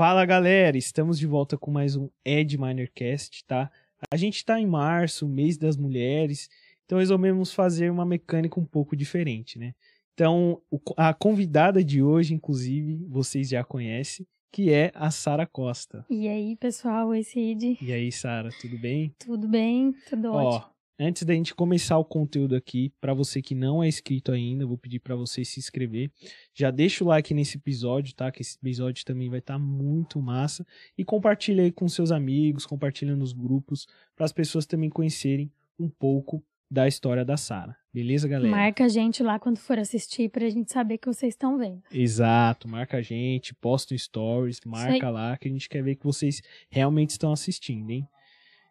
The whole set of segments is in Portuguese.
Fala galera, estamos de volta com mais um Ed Minercast, tá? A gente está em março, mês das mulheres, então resolvemos fazer uma mecânica um pouco diferente, né? Então, a convidada de hoje, inclusive, vocês já conhecem, que é a Sara Costa. E aí, pessoal, oi Cid. E aí, Sara, tudo bem? Tudo bem, tudo Ó, ótimo. Antes da gente começar o conteúdo aqui, para você que não é inscrito ainda, vou pedir para você se inscrever. Já deixa o like nesse episódio, tá? Que esse episódio também vai estar tá muito massa e compartilha aí com seus amigos, compartilha nos grupos para as pessoas também conhecerem um pouco da história da Sara. Beleza, galera? Marca a gente lá quando for assistir pra gente saber que vocês estão vendo. Exato, marca a gente, posta stories, marca lá que a gente quer ver que vocês realmente estão assistindo, hein?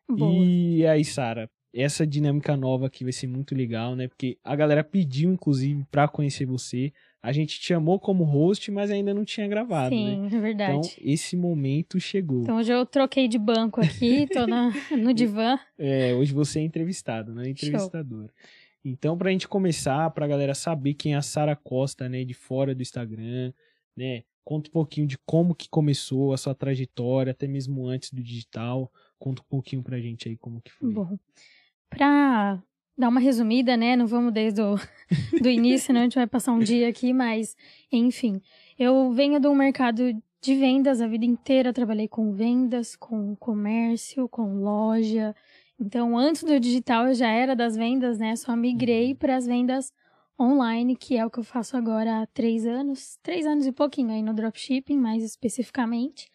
Boa. E aí, Sara, essa dinâmica nova aqui vai ser muito legal, né? Porque a galera pediu, inclusive, para conhecer você. A gente te chamou como host, mas ainda não tinha gravado, Sim, né? é verdade. Então, esse momento chegou. Então, hoje eu troquei de banco aqui, tô na, no divã. É, hoje você é entrevistado, não é entrevistadora. Então, pra gente começar, pra galera saber quem é a Sara Costa, né, de fora do Instagram, né? Conta um pouquinho de como que começou a sua trajetória, até mesmo antes do digital. Conta um pouquinho pra gente aí como que foi. Bom, Pra dar uma resumida, né? Não vamos desde o do início, senão a gente vai passar um dia aqui, mas enfim. Eu venho do mercado de vendas a vida inteira, trabalhei com vendas, com comércio, com loja. Então, antes do digital eu já era das vendas, né? Só migrei para as vendas online, que é o que eu faço agora há três anos, três anos e pouquinho aí no dropshipping, mais especificamente.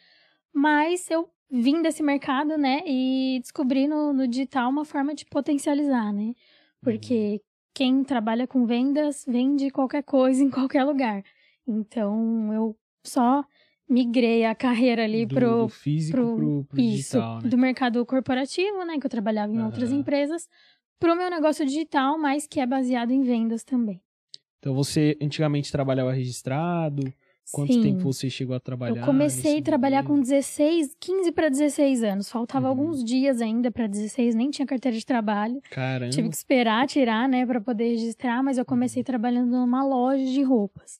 Mas eu vim desse mercado, né, e descobri no, no digital uma forma de potencializar, né? Porque uhum. quem trabalha com vendas vende qualquer coisa em qualquer lugar. Então eu só migrei a carreira ali do, pro do físico pro, pro, pro isso, digital, né? do mercado corporativo, né, que eu trabalhava em uhum. outras empresas, pro meu negócio digital, mas que é baseado em vendas também. Então você antigamente trabalhava registrado? Quanto Sim. tempo você chegou a trabalhar? Eu comecei a trabalhar com 16, 15 para 16 anos. Faltava Uhum. alguns dias ainda para 16, nem tinha carteira de trabalho. Caramba. Tive que esperar tirar, né, para poder registrar, mas eu comecei Uhum. trabalhando numa loja de roupas.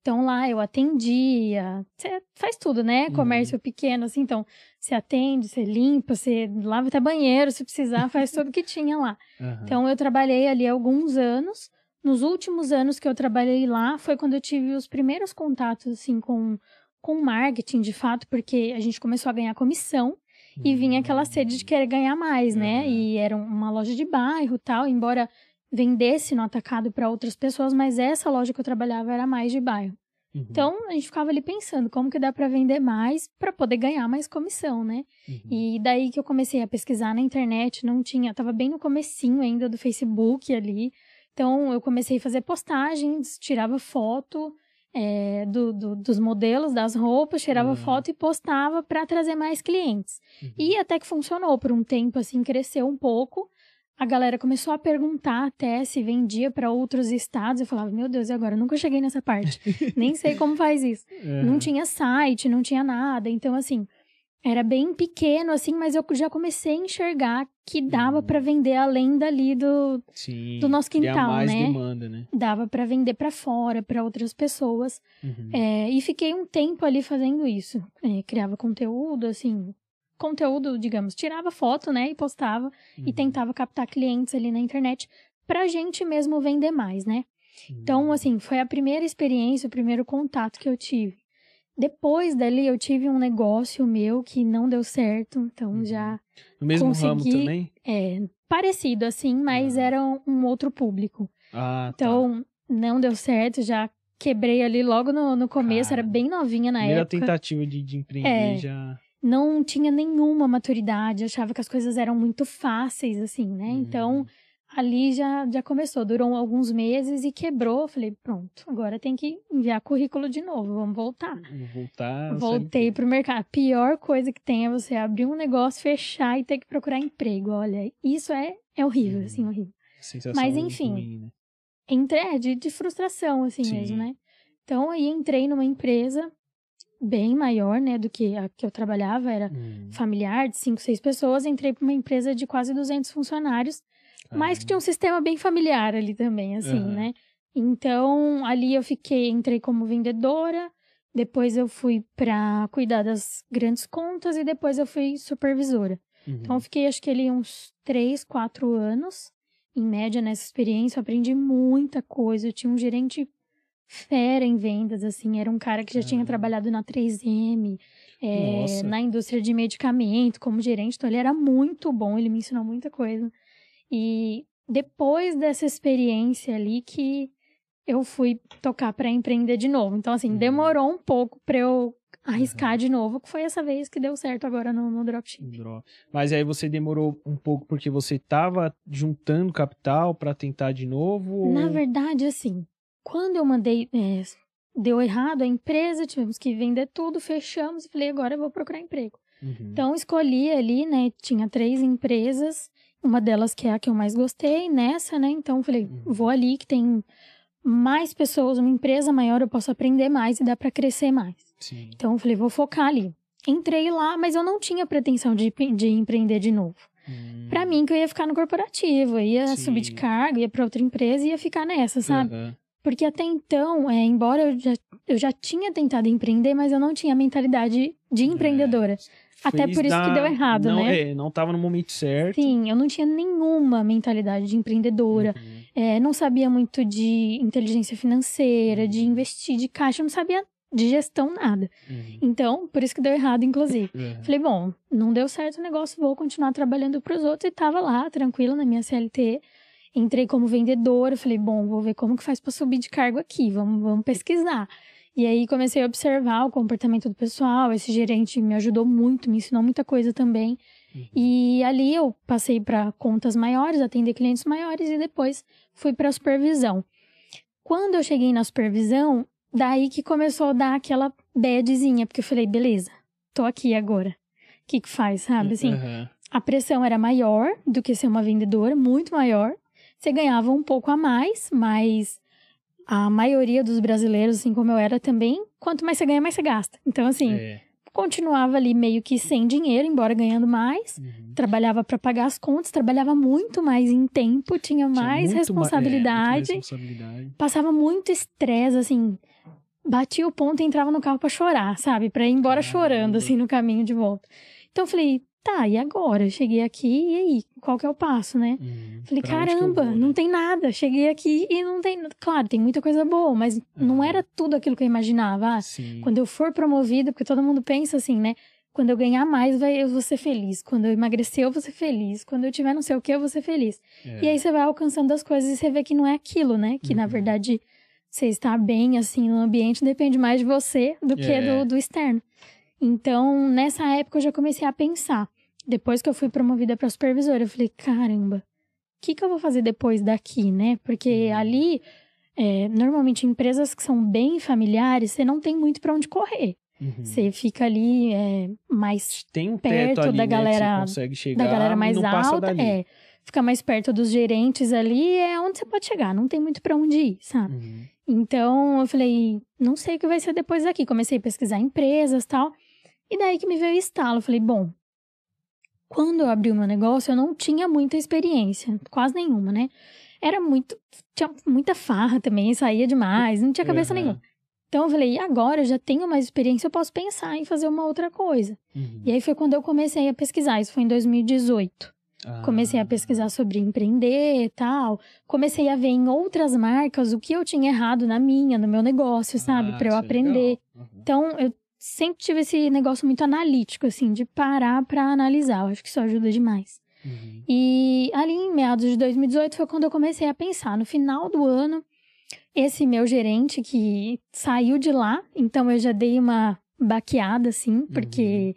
Então lá eu atendia, você faz tudo, né? Uhum. Comércio pequeno, assim, então você atende, você limpa, você lava até banheiro, se precisar, faz tudo que tinha lá. Então eu trabalhei ali alguns anos. Nos últimos anos que eu trabalhei lá foi quando eu tive os primeiros contatos assim com com marketing de fato, porque a gente começou a ganhar comissão e vinha aquela sede de querer ganhar mais, né? Uhum. E era uma loja de bairro, tal, embora vendesse no atacado para outras pessoas, mas essa loja que eu trabalhava era mais de bairro. Uhum. Então a gente ficava ali pensando como que dá para vender mais para poder ganhar mais comissão, né? Uhum. E daí que eu comecei a pesquisar na internet, não tinha, tava bem no comecinho ainda do Facebook ali. Então eu comecei a fazer postagens, tirava foto é, do, do- dos modelos, das roupas, tirava Uhum. foto e postava para trazer mais clientes. Uhum. E até que funcionou por um tempo, assim, cresceu um pouco. A galera começou a perguntar até se vendia para outros estados. Eu falava, meu Deus, e agora? Eu nunca cheguei nessa parte. Nem sei como faz isso. Não Aham. tinha site, não tinha nada. Então, assim, era bem pequeno, assim, mas eu já comecei a enxergar que dava Uhum. para vender além dali do. Sim. do nosso quintal, mais né? demanda, né? dava para vender para fora, para outras pessoas. Uhum. É, e fiquei um tempo ali fazendo isso. É, criava conteúdo, assim. Conteúdo, digamos, tirava foto, né? E postava e Uhum. tentava captar clientes ali na internet pra gente mesmo vender mais, né? Então, Uhum. assim, foi a primeira experiência, o primeiro contato que eu tive. Depois dali, eu tive um negócio meu que não deu certo, então Uhum. já No mesmo ramo consegui- também? é parecido assim, mas Ah. era um, um outro público. Ah, tá. Então, não deu certo, já quebrei ali logo no, no começo, era Cara, bem novinha na Primeira época. tentativa de, de empreender É. já. Não tinha nenhuma maturidade, achava que as coisas eram muito fáceis, assim, né? Uhum. Então, ali já, já começou, durou alguns meses e quebrou. Falei, pronto, agora tem que enviar currículo de novo, vamos voltar. Vou voltar. Voltei CLT. pro mercado. A pior coisa que tem é você abrir um negócio, fechar e ter que procurar emprego. Olha, isso é, é horrível, Uhum. assim, horrível. Mas, enfim. ruim, né? Entre, é, de, de frustração, assim Sim. mesmo, né? Então, aí entrei numa empresa bem maior, né, do que a que eu trabalhava, era Hum, familiar, de cinco, seis pessoas. Entrei para uma empresa de quase 200 funcionários, mas que tinha um sistema bem familiar ali também, assim, Aham. né? Então, ali eu fiquei, entrei como vendedora, Depois eu fui para cuidar das grandes contas e depois eu fui supervisora. Uhum. Então eu fiquei acho que ali uns três, quatro anos, em média, nessa experiência. Eu aprendi muita coisa. Eu tinha um gerente fera em vendas, assim. Era um cara que já tinha Caramba. trabalhado na 3M, é, Nossa. na indústria de medicamento, como gerente. Então ele era muito bom, ele me ensinou muita coisa. E depois dessa experiência ali que eu fui tocar para empreender de novo. Então, assim, Uhum. demorou um pouco para eu arriscar de novo, que foi essa vez que deu certo agora no, no dropship. Dro- Mas aí você demorou um pouco porque você tava juntando capital pra tentar de novo? ou- Na verdade, assim, quando eu mandei, é, deu errado a empresa, tivemos que vender tudo, fechamos e falei, agora eu vou procurar emprego. Uhum. Então, escolhi ali, né, tinha três empresas, uma delas que é a que eu mais gostei, nessa, né, então falei, Uhum. vou ali que tem mais pessoas, uma empresa maior, eu posso aprender mais e dá pra crescer mais. Sim. Então, eu falei, vou focar ali. Entrei lá, mas eu não tinha pretensão de, de empreender de novo. Hum. Pra mim, que eu ia ficar no corporativo, eu ia Sim. subir de cargo, ia pra outra empresa e ia ficar nessa, sabe? Aham. Porque até então, é, embora eu já, eu já tinha tentado empreender, mas eu não tinha a mentalidade de empreendedora. Até por isso que da- deu errado, não, né? É, não tava no momento certo. Sim, eu não tinha nenhuma mentalidade de empreendedora. Uhum. É, não sabia muito de inteligência financeira, de Uhum. investir de caixa, não sabia de gestão nada. Uhum. Então, por isso que deu errado, inclusive. Uhum. Falei, bom, não deu certo o negócio, vou continuar trabalhando para os outros. E tava lá, tranquila, na minha CLT. Entrei como vendedora, falei, bom, vou ver como que faz para subir de cargo aqui, vamos, vamos pesquisar. E aí comecei a observar o comportamento do pessoal, esse gerente me ajudou muito, me ensinou muita coisa também. Uhum. E ali eu passei para contas maiores, atender clientes maiores e depois fui para supervisão. Quando eu cheguei na supervisão, daí que começou a dar aquela badzinha, porque eu falei, beleza, tô aqui agora. O que que faz, sabe? Assim, Aham. a pressão era maior do que ser uma vendedora, muito maior. Você ganhava um pouco a mais, mas a maioria dos brasileiros, assim como eu era também, quanto mais você ganha, mais você gasta. Então, assim, É. continuava ali meio que sem dinheiro, embora ganhando mais. Uhum. Trabalhava para pagar as contas, trabalhava muito mais em tempo, tinha Tinha mais muito ma- é, muito responsabilidade, responsabilidade. passava muito estresse, assim. Batia o ponto e entrava no carro pra chorar, sabe? Pra ir embora chorando, assim, no caminho de volta. Então eu falei, tá, e agora? Eu cheguei aqui, e aí? Qual que é o passo, né? Uhum. Falei, que caramba, vou, né? não tem nada. Cheguei aqui e não tem. Claro, tem muita coisa boa, mas não era tudo aquilo que eu imaginava. Ah, quando eu for promovida, porque todo mundo pensa assim, né? Quando eu ganhar mais, vai, eu vou ser feliz. Quando eu emagrecer, eu vou ser feliz. Quando eu tiver não sei o que, eu vou ser feliz. É. E aí você vai alcançando as coisas e você vê que não é aquilo, né? Que na Uhum. verdade você está bem assim no ambiente depende mais de você do que É. do, do externo. Então, nessa época eu já comecei a pensar. Depois que eu fui promovida para supervisora, eu falei, caramba, o que, que eu vou fazer depois daqui, né? Porque Uhum. ali, é, normalmente, empresas que são bem familiares, você não tem muito para onde correr. Uhum. Você fica ali é, mais Tem um perto ali, da né, galera- chegar da galera mais não passa alta, é. Fica mais perto dos gerentes ali, é onde você pode chegar, não tem muito para onde ir, sabe? Uhum. Então eu falei, não sei o que vai ser depois daqui. Comecei a pesquisar empresas tal. E daí que me veio o estalo. Eu falei, bom, quando eu abri o meu negócio, eu não tinha muita experiência, quase nenhuma, né? Era muito. Tinha muita farra também, saía demais, não tinha cabeça Aham. nenhuma. Então eu falei, e agora eu já tenho mais experiência, eu posso pensar em fazer uma outra coisa. Uhum. E aí foi quando eu comecei a pesquisar, isso foi em 2018. Comecei a Ah. pesquisar sobre empreender e tal. Comecei a ver em outras marcas o que eu tinha errado na minha, no meu negócio, sabe? Ah, Pra eu é aprender. Uhum. Então, eu sempre tive esse negócio muito analítico, assim, de parar pra analisar. Eu acho que isso ajuda demais. Uhum. E ali em meados de 2018 foi quando eu comecei a pensar. No final do ano, esse meu gerente que saiu de lá, então eu já dei uma baqueada, assim, porque,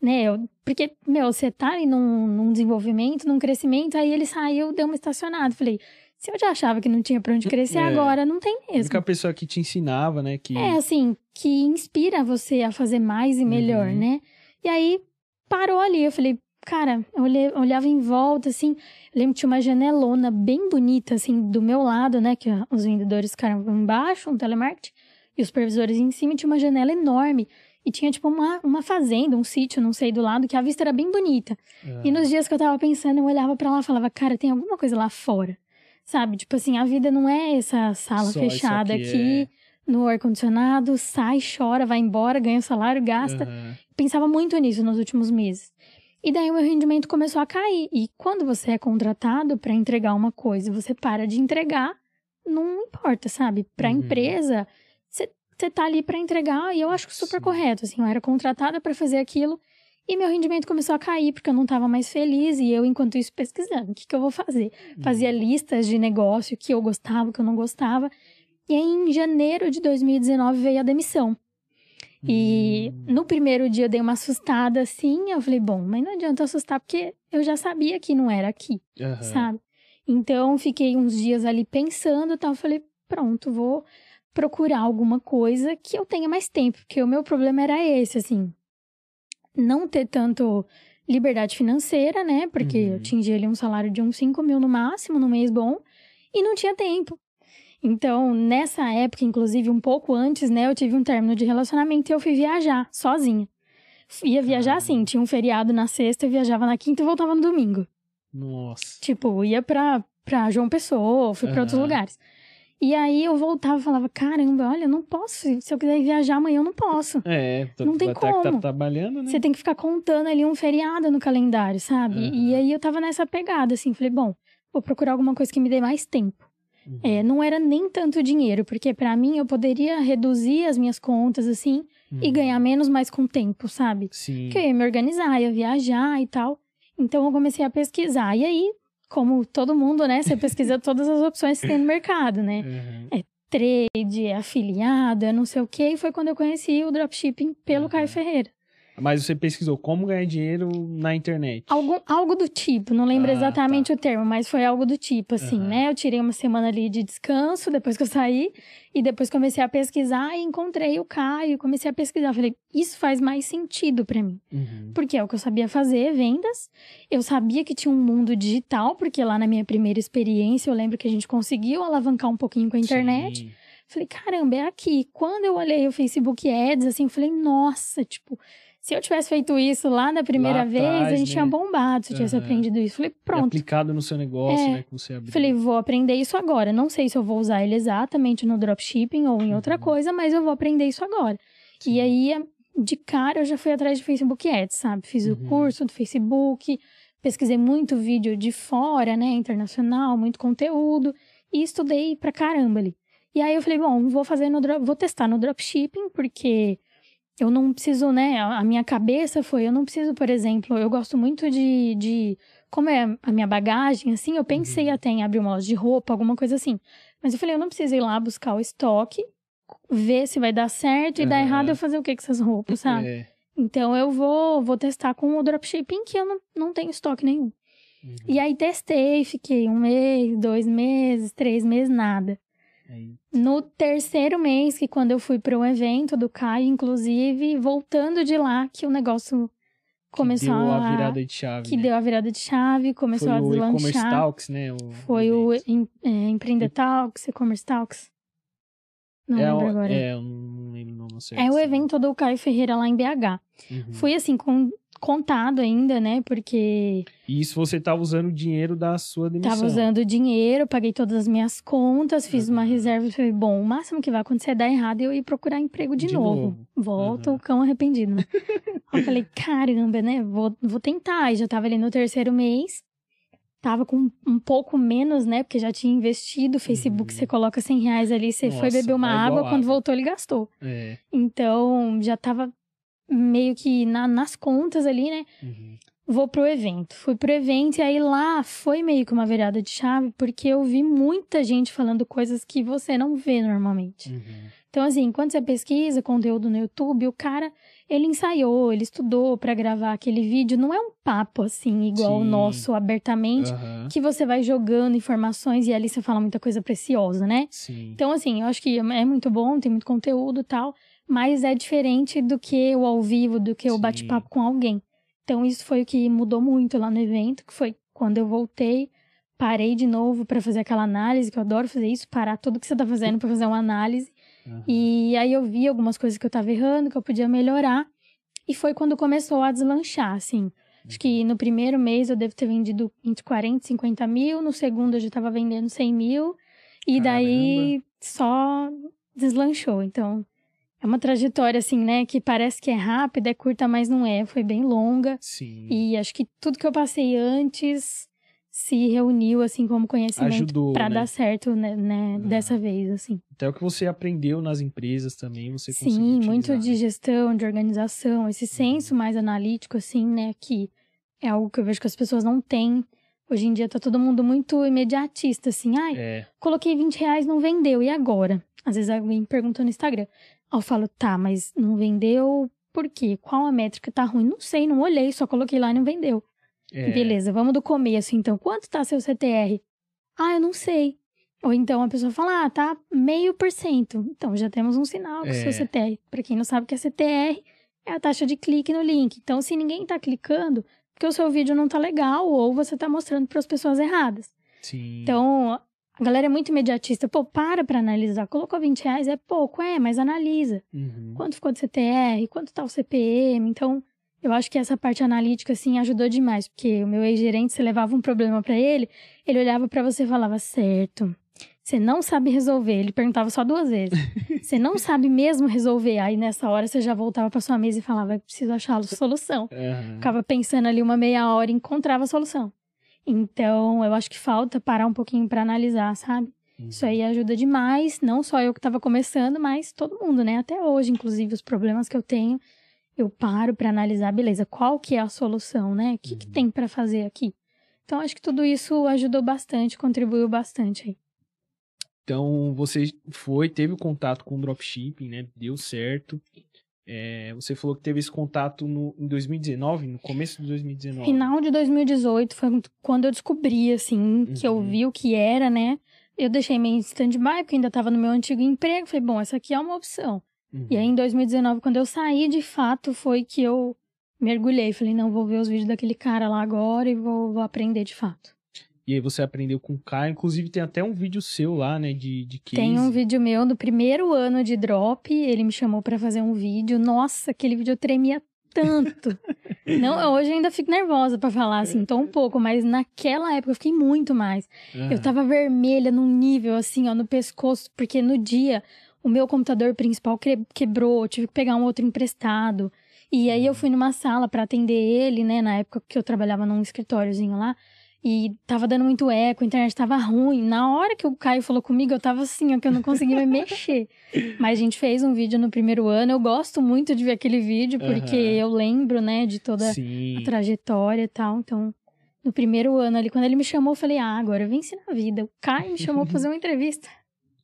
né, eu- porque, meu, você tá ali num, num desenvolvimento, num crescimento, aí ele saiu, deu uma estacionada. Falei, se eu já achava que não tinha pra onde crescer, É. agora não tem A mesmo. única pessoa que te ensinava, né? Que... É, assim, que inspira você a fazer mais e melhor, Uhum. né? E aí, parou ali. Eu falei, cara, eu olhava em volta, assim. Eu lembro que tinha uma janelona bem bonita, assim, do meu lado, né? Que os vendedores ficaram embaixo, um telemarketing. E os supervisores em cima. Tinha uma janela enorme. E tinha, tipo, uma, uma fazenda, um sítio, não sei, do lado, que a vista era bem bonita. Ah, E nos dias que eu tava pensando, eu olhava pra lá e falava, cara, tem alguma coisa lá fora. Sabe? Tipo assim, a vida não é essa sala Só fechada aqui, aqui. é. No ar-condicionado, sai, chora, vai embora, ganha o salário, gasta. Aham. Pensava muito nisso nos últimos meses. E daí o meu rendimento começou a cair. E quando você é contratado para entregar uma coisa e você para de entregar, não importa, sabe? Para a Uhum. empresa, você tá ali para entregar e eu acho super Sim. correto. Assim, eu era contratada para fazer aquilo e meu rendimento começou a cair porque eu não estava mais feliz e eu, enquanto isso, pesquisando o que, que eu vou fazer. Fazia listas de negócio que eu gostava, que eu não gostava. E aí, em janeiro de 2019 veio a demissão. E Hum. no primeiro dia eu dei uma assustada assim. Eu falei, bom, mas não adianta assustar porque eu já sabia que não era aqui, Aham. sabe? Então fiquei uns dias ali pensando e tal. Falei, pronto, vou procurar alguma coisa que eu tenha mais tempo, porque o meu problema era esse, assim. Não ter tanto liberdade financeira, né? Porque Uhum. eu atingi ali um salário de uns 5 mil no máximo, no mês bom, e não tinha tempo. Então, nessa época, inclusive, um pouco antes, né, eu tive um término de relacionamento e eu fui viajar sozinha. Ia viajar assim, tinha um feriado na sexta, eu viajava na quinta e voltava no domingo. Nossa. Tipo, ia pra, pra João Pessoa, fui pra outros lugares. E aí eu voltava e falava, caramba, olha, eu não posso. Se eu quiser viajar amanhã, eu não posso. É, tu- Não tem que tá como. trabalhando, né? Você tem que ficar contando ali um feriado no calendário, sabe? Aham. E aí eu tava nessa pegada, assim, falei, bom, vou procurar alguma coisa que me dê mais tempo. Uhum. É, não era nem tanto dinheiro, porque pra mim eu poderia reduzir as minhas contas, assim, e Uhum. ganhar menos, mas com tempo, sabe? Sim. Porque eu ia me organizar, ia viajar e tal. Então eu comecei a pesquisar. E aí, como todo mundo, né? Você pesquisa todas as opções que tem no mercado, né? Uhum. Trade, é afiliado, é não sei o quê. E foi quando eu conheci o dropshipping pelo Uhum. Caio Ferreira. Mas você pesquisou como ganhar dinheiro na internet. Algo, algo do tipo, não lembro Ah, exatamente o termo, mas foi algo do tipo, assim, Aham. né? Eu tirei uma semana ali de descanso depois que eu saí, e depois comecei a pesquisar e encontrei o Caio, comecei a pesquisar. Falei, isso faz mais sentido pra mim. Uhum. Porque é o que eu sabia fazer, vendas. Eu sabia que tinha um mundo digital, porque lá na minha primeira experiência eu lembro que a gente conseguiu alavancar um pouquinho com a internet. Sim. Falei, caramba, é aqui. Quando eu olhei o Facebook Ads, assim, eu falei, nossa, tipo, se eu tivesse feito isso lá na primeira Lá vez, a atrás, gente né? tinha bombado se eu tivesse Aham. aprendido isso. Falei, E pronto. aplicado no seu negócio, É. né? Que você abriu. Falei, vou aprender isso agora. Não sei se eu vou usar ele exatamente no dropshipping ou em outra Uhum. coisa, mas eu vou aprender isso agora. Sim. E aí, de cara, eu já fui atrás de Facebook Ads, sabe? Fiz o Uhum. curso do Facebook, pesquisei muito vídeo de fora, né? Internacional, muito conteúdo. E estudei pra caramba ali. E aí eu falei, bom, vou fazer no vou testar no dropshipping, porque eu não preciso, né? A minha cabeça foi, eu não preciso, por exemplo, eu gosto muito de. de como é a minha bagagem, assim, eu pensei Uhum. até em abrir uma loja de roupa, alguma coisa assim. Mas eu falei, eu não preciso ir lá buscar o estoque, ver se vai dar certo e dar Aham. errado eu fazer o que com essas roupas, sabe? É. Então eu vou, vou testar com o dropshipping que eu não, não tenho estoque nenhum. Uhum. E aí testei, fiquei um mês, dois meses, três meses, nada. Aí, No terceiro mês, que quando eu fui para um evento do Caio, inclusive, voltando de lá, que o negócio começou que deu a. a virada de chave. que né? deu a virada de chave, começou Foi a o e-commerce deslanchar. talks, né? O Foi o evento. em, é, Empreender Talks, E-Commerce Talks. Não é, lembro o- agora. É, eu não lembro o nome certo. É o sim. evento do Caio Ferreira lá em BH. Uhum. Fui assim, com, contado ainda, né? Porque E isso você tava usando o dinheiro da sua demissão. tava usando dinheiro, paguei todas as minhas contas, fiz uma Uhum. reserva e falei, bom, o máximo que vai acontecer é dar errado e eu ir procurar emprego de, De novo. novo. Volta Uhum. o cão arrependido, né? Eu falei, caramba, né? Vou, vou tentar. E já tava ali no terceiro mês. Tava com um pouco menos, né? Porque já tinha investido. O Facebook, Uhum. você coloca 100 reais ali, você foi Nossa, beber uma água, água. quando voltou ele gastou. É. Então, já tava meio que na- nas contas ali, né? Uhum. Vou pro evento. Fui pro evento e aí lá foi meio que uma virada de chave, porque eu vi muita gente falando coisas que você não vê normalmente. Uhum. Então, assim, quando você pesquisa conteúdo no YouTube, o cara, ele ensaiou, ele estudou pra gravar aquele vídeo. Não é um papo, assim, igual o Sim. nosso, abertamente, Aham. que você vai jogando informações e ali você fala muita coisa preciosa, né? Sim. Então, assim, eu acho que é muito bom, tem muito conteúdo e tal, mas é diferente do que o ao vivo, do que o bate-papo com alguém. Então, isso foi o que mudou muito lá no evento, que foi quando eu voltei, parei de novo pra fazer aquela análise, que eu adoro fazer isso, parar tudo que você tá fazendo pra fazer uma análise. Aham. E aí eu vi algumas coisas que eu tava errando, que eu podia melhorar. E foi quando começou a deslanchar, assim. Acho que no primeiro mês eu devo ter vendido entre 40 e 50 mil, no segundo eu já tava vendendo 100 mil. E daí só deslanchou. Então, é uma trajetória, assim, né, que parece que é rápida, é curta, mas não é. Foi bem longa. Sim. E acho que tudo que eu passei antes se reuniu, assim, como conhecimento para né? dar certo, né, né, Ah. dessa vez, assim. Até o que você aprendeu nas empresas também, você conseguiu Sim, muito utilizar, de né? gestão, de organização, esse senso mais analítico, assim, né, que é algo que eu vejo que as pessoas não têm. Hoje em dia tá todo mundo muito imediatista, assim, ai, É, coloquei 20 reais, não vendeu, e agora? Às vezes alguém pergunta no Instagram. Eu falo, tá, mas não vendeu por quê? Qual a métrica tá ruim? Não sei, não olhei, só coloquei lá e não vendeu. é. Beleza, vamos do começo, então. Quanto tá seu CTR? Ah, eu não sei. Ou então a pessoa fala, ah, tá meio por cento. Então já temos um sinal que o seu É. CTR. Pra quem não sabe o que é CTR, é a taxa de clique no link. Então, se ninguém tá clicando, porque o seu vídeo não tá legal, ou você tá mostrando para as pessoas erradas. Sim. Então, a galera é muito imediatista. Pô, para pra analisar. Colocou 20 reais, é pouco, é, mas analisa. Uhum. Quanto ficou de CTR, quanto tá o CPM. Então, eu acho que essa parte analítica, assim, ajudou demais. Porque o meu ex-gerente, você levava um problema pra ele, ele olhava pra você e falava, certo, você não sabe resolver. Ele perguntava só duas vezes. você não sabe mesmo resolver. Aí, nessa hora, você já voltava pra sua mesa e falava, preciso achar a solução. Aham. Ficava pensando ali uma meia hora e encontrava a solução. Então, eu acho que falta parar um pouquinho pra analisar, sabe? Uhum. Isso aí ajuda demais, não só eu que estava começando, mas todo mundo, né? Até hoje, inclusive, os problemas que eu tenho, eu paro para analisar, beleza, qual que é a solução, né? O que, que Uhum. tem para fazer aqui? Então, acho que tudo isso ajudou bastante, contribuiu bastante aí. Então, você foi, teve o contato com o dropshipping, né? Deu certo. É, você falou que teve esse contato no, em 2019, no começo de 2019. Final de 2018 foi quando eu descobri, assim, que eu Uhum. vi o que era, né? Eu deixei meio em stand-by, porque ainda estava no meu antigo emprego. Falei, bom, essa aqui é uma opção. Uhum. E aí, em 2019, quando eu saí, de fato, foi que eu mergulhei. Falei, não, vou ver os vídeos daquele cara lá agora e vou, vou aprender de fato. E aí você aprendeu com o Caio. Inclusive, tem até um vídeo seu lá, né? De, de case. Tem um vídeo meu do primeiro ano de drop, ele me chamou pra fazer um vídeo. Nossa, aquele vídeo eu tremia tanto. não, hoje eu ainda fico nervosa pra falar, assim, tô um pouco, mas naquela época eu fiquei muito mais. Aham. Eu tava vermelha num nível, assim, ó, no pescoço, porque no dia o meu computador principal que- quebrou, eu tive que pegar um outro emprestado. E aí eu fui numa sala pra atender ele, né, na época que eu trabalhava num escritóriozinho lá. E tava dando muito eco, a internet tava ruim. Na hora que o Caio falou comigo, eu tava assim, ó, que eu não conseguia me mexer. Mas a gente fez um vídeo no primeiro ano. Eu gosto muito de ver aquele vídeo, porque Aham. eu lembro, né, de toda Sim. a trajetória e tal. Então, no primeiro ano ali, quando ele me chamou, eu falei, ah, agora eu venci na vida. O Caio me chamou pra fazer uma entrevista.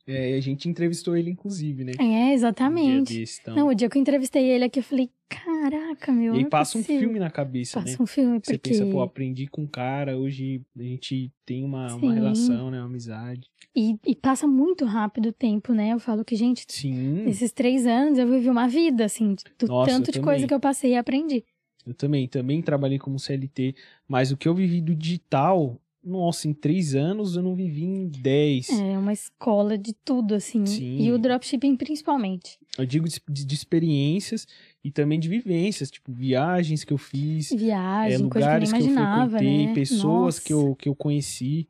É, a gente entrevistou ele, inclusive, né? É, Um exatamente. desse, então. Não, o dia que eu entrevistei ele aqui, eu falei, caraca, meu. e aí é passa um possível. filme na cabeça, né? Passa um filme, Você porque... pensa, pô, aprendi com um cara, hoje a gente tem uma, uma relação, né? Uma amizade. e, e passa muito rápido o tempo, né? Eu falo que, gente, Sim, nesses três anos eu vivi uma vida, assim, do Nossa, tanto de também. coisa que eu passei e aprendi. eu também, também trabalhei como CLT, mas o que eu vivi do digital, nossa, em três anos eu não vivi em dez. É uma escola de tudo, assim. Sim. E o dropshipping principalmente. Eu digo de, de- experiências e também de vivências, tipo, viagens que eu fiz, é, Viagem, coisa que eu lugares que eu frequentei, né? pessoas que eu, que eu conheci.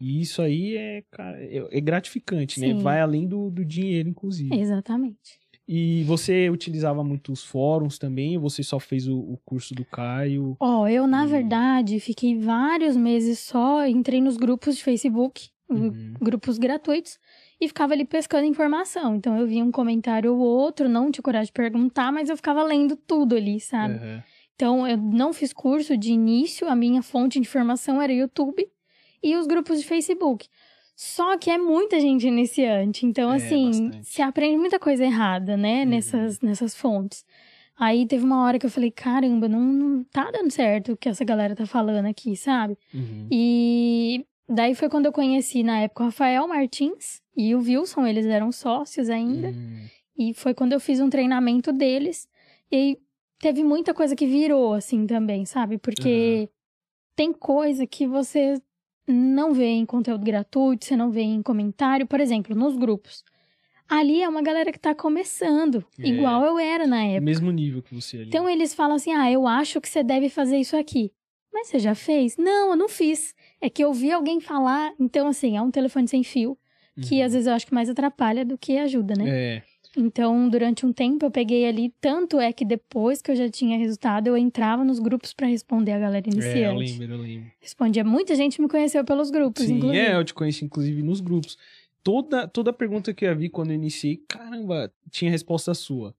E isso aí é, cara, é, é gratificante, né? Sim. Vai além do, do dinheiro, inclusive. Exatamente. E você utilizava muitos fóruns também? Ou você só fez o, o curso do Caio? Ó, eu, na Hum. verdade, fiquei vários meses só, entrei nos grupos de Facebook, Uhum. grupos gratuitos, e ficava ali pescando informação. Então, eu via um comentário ou outro, não tinha coragem de perguntar, mas eu ficava lendo tudo ali, sabe? Aham. Então, eu não fiz curso de início, a minha fonte de informação era YouTube e os grupos de Facebook. Só que é muita gente iniciante, então, É, assim, bastante. se aprende muita coisa errada, né, Uhum. nessas, nessas fontes. Aí teve uma hora que eu falei, caramba, não, não tá dando certo o que essa galera tá falando aqui, sabe? Uhum. E daí foi quando eu conheci, na época, o Rafael Martins e o Wilson, eles eram sócios ainda. Hum. E foi quando eu fiz um treinamento deles. E aí teve muita coisa que virou, assim, também, sabe? Porque tem coisa que você não vê em conteúdo gratuito, você não vê em comentário. Por exemplo, nos grupos. Ali é uma galera que tá começando, É. igual eu era na época. mesmo nível que você ali. Então eles falam assim: ah, eu acho que você deve fazer isso aqui. Mas você já fez? Não, eu não fiz. É que eu vi alguém falar. Então, assim, é um telefone sem fio. que Uhum. às vezes eu acho que mais atrapalha do que ajuda, né? É. Então, durante um tempo eu peguei ali, tanto é que depois que eu já tinha resultado, eu entrava nos grupos pra responder a galera É, eu iniciante. lembro, eu lembro. Respondia, muita gente me conheceu pelos grupos, Sim, inclusive. é, eu te conheci inclusive nos grupos. Toda, toda pergunta que eu vi quando eu iniciei, caramba, tinha resposta sua.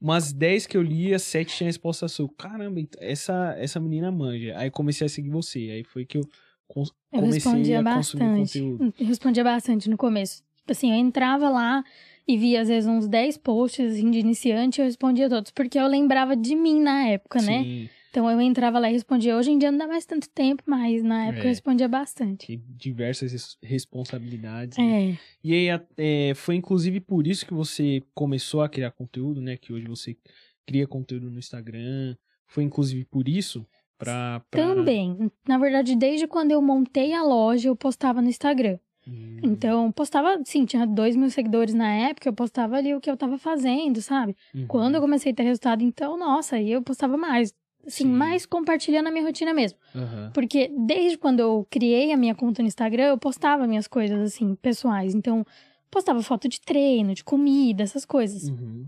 Umas 10 que eu lia, 7 tinha resposta sua. Caramba, ent- essa, essa menina manja. Aí comecei a seguir você. Aí foi que eu cons- Eu comecei respondia a consumir bastante. conteúdo. Eu respondia bastante no começo. Tipo assim, eu entrava lá e via às vezes uns 10 posts assim, de iniciante e eu respondia todos, porque eu lembrava de mim na época, né? Sim, Então eu entrava lá e respondia. Hoje em dia não dá mais tanto tempo, mas na época É. eu respondia bastante. que diversas res- responsabilidades. né? É, E aí, é, foi inclusive por isso que você começou a criar conteúdo, né? Que hoje você cria conteúdo no Instagram. Foi inclusive por isso? Pra, pra... também. Na verdade, desde quando eu montei a loja, eu postava no Instagram. Hum, Então, postava, sim, tinha dois mil seguidores na época, eu postava ali o que eu tava fazendo, sabe? uhum. Quando eu comecei a ter resultado, então, nossa, aí eu postava mais. Assim, Sim. mais compartilhando a minha rotina mesmo. Aham. Porque desde quando eu criei a minha conta no Instagram, eu postava minhas coisas, assim, pessoais. Então, postava foto de treino, de comida, essas coisas. Uhum.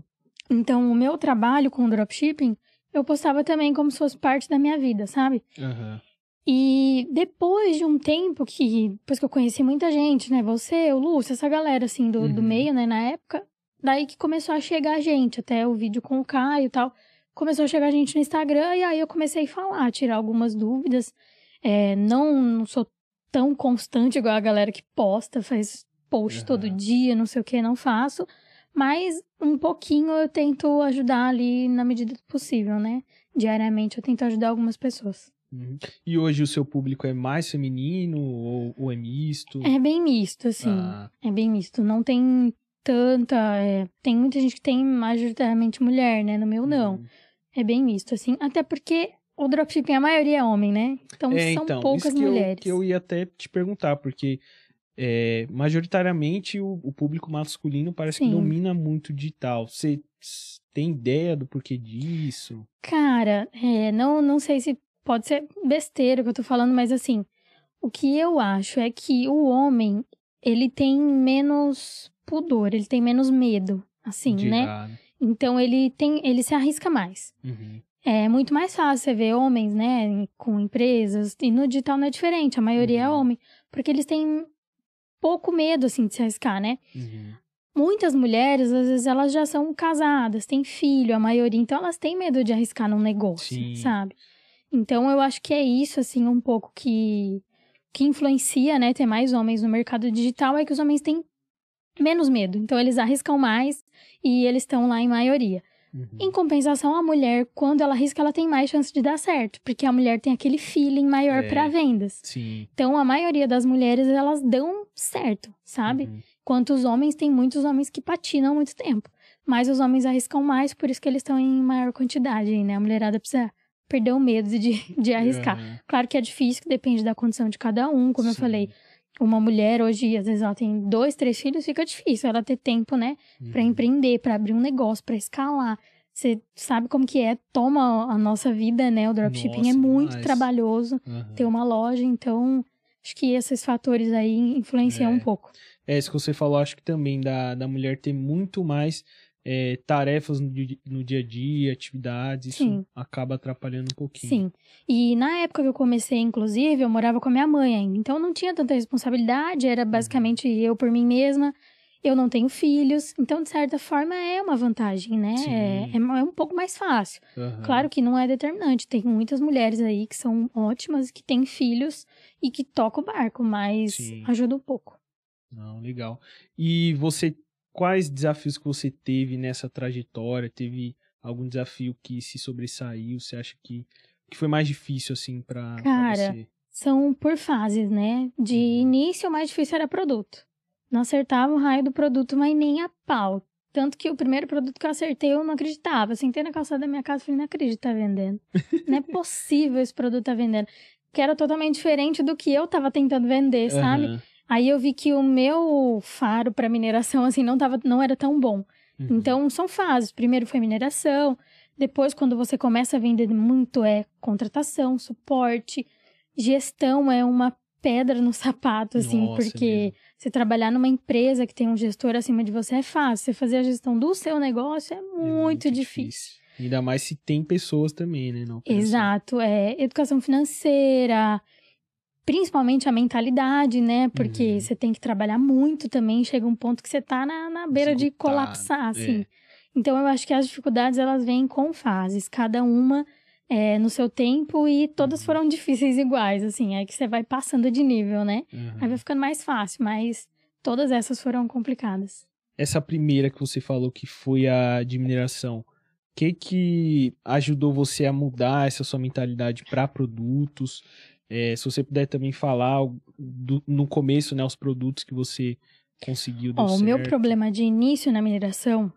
Então, o meu trabalho com dropshipping, eu postava também como se fosse parte da minha vida, sabe? Aham. E depois de um tempo que, depois que eu conheci muita gente, né? Você, o Lúcio, essa galera, assim, do, do Uhum. meio, né? Na época, daí que começou a chegar gente, até o vídeo com o Caio e tal. Começou a chegar gente no Instagram e aí eu comecei a falar, tirar algumas dúvidas. É, não, não sou tão constante igual a galera que posta, faz post Aham. todo dia, não sei o que, não faço. Mas um pouquinho eu tento ajudar ali na medida do possível, né? Diariamente eu tento ajudar algumas pessoas. Uhum. E hoje o seu público é mais feminino ou, ou é misto? É bem misto, assim. Ah, É bem misto. Não tem tanta. é, Tem muita gente que tem majoritariamente mulher, né? No meu, não. uhum. É bem misto, assim. Até porque o dropshipping, a maioria é homem, né? Então É, são então, poucas que mulheres. Eu, que eu ia até te perguntar, porque é, majoritariamente o, o público masculino parece que Sim. domina muito digital. Você tem ideia do porquê disso? Cara, é, não, não sei se pode ser besteira o que eu tô falando, mas assim, o que eu acho é que o homem, ele tem menos pudor, ele tem menos medo, assim, de né? Então ele tem, ele se arrisca mais. Uhum. É muito mais fácil você ver homens, né, com empresas, e no digital não é diferente, a maioria é Uhum. homem, porque eles têm pouco medo, assim, de se arriscar, né? Uhum. Muitas mulheres, às vezes, elas já são casadas, têm filho, a maioria, então elas têm medo de arriscar num negócio, Sim. sabe? Então eu acho que é isso, assim, um pouco que, que influencia, né, ter mais homens no mercado digital, é que os homens têm menos medo, então eles arriscam mais e eles estão lá em maioria. Uhum. Em compensação, a mulher, quando ela arrisca, ela tem mais chance de dar certo, porque a mulher tem aquele feeling maior É. para vendas. Sim. Então, a maioria das mulheres, elas dão certo, sabe? Uhum. Enquanto os homens, tem muitos homens que patinam muito tempo. Mas os homens arriscam mais, por isso que eles estão em maior quantidade, né? A mulherada precisa perder o medo de, de arriscar. Aham. Claro que é difícil, que depende da condição de cada um, como eu Sim. falei. Uma mulher hoje, às vezes ela tem dois, três filhos, fica difícil ela ter tempo, né? Pra Uhum. empreender, pra abrir um negócio, pra escalar. Você sabe como que é, toma a nossa vida, né? O dropshipping Nossa, é muito demais. trabalhoso Aham. ter uma loja, então acho que esses fatores aí influenciam É. um pouco. É isso que você falou, acho que também da, da mulher ter muito mais é, tarefas no, no dia a dia, atividades, isso Sim. acaba atrapalhando um pouquinho. Sim. E na época que eu comecei, inclusive, eu morava com a minha mãe ainda. Então não tinha tanta responsabilidade, era basicamente eu por mim mesma. Eu não tenho filhos, então de certa forma é uma vantagem, né? Sim. É, é um pouco mais fácil. Aham. Claro que não é determinante. Tem muitas mulheres aí que são ótimas, que têm filhos e que tocam o barco, mas Sim. ajuda um pouco. Não, legal. E você, quais desafios que você teve nessa trajetória? Teve algum desafio que se sobressaiu? Você acha que, que foi mais difícil, assim, pra, pra Cara, você? São por fases, né? De Uhum. início, o mais difícil era produto. Não acertava o raio do produto, mas nem a pau. Tanto que o primeiro produto que eu acertei, eu não acreditava. Sentei na calçada da minha casa e falei, não acredito, tá vendendo. não é possível esse produto tá vendendo. Que era totalmente diferente do que eu tava tentando vender, sabe? Aí eu vi que o meu faro para mineração, assim, não, tava, não era tão bom. Uhum. Então, são fases. Primeiro foi mineração, depois, quando você começa a vender muito, é contratação, suporte, gestão é uma pedra no sapato, assim, Nossa, é porque mesmo. você trabalhar numa empresa que tem um gestor acima de você é fácil. Você fazer a gestão do seu negócio é É muito, difícil. Ainda mais se tem pessoas também, né? operação. Exato, é educação financeira, principalmente a mentalidade, né? Porque Uhum. você tem que trabalhar muito também, chega um ponto que você tá na, na beira de colapsar, assim. é. Então eu acho que as dificuldades elas vêm com fases, cada uma é, no seu tempo e todas Uhum. foram difíceis iguais, assim, é que você vai passando de nível, né? Aham. Aí vai ficando mais fácil, mas todas essas foram complicadas. Essa primeira que você falou que foi a de mineração, o que que ajudou você a mudar essa sua mentalidade para produtos? É, se você puder também falar do- no começo, né, os produtos que você conseguiu Ó, o meu problema de início na mineração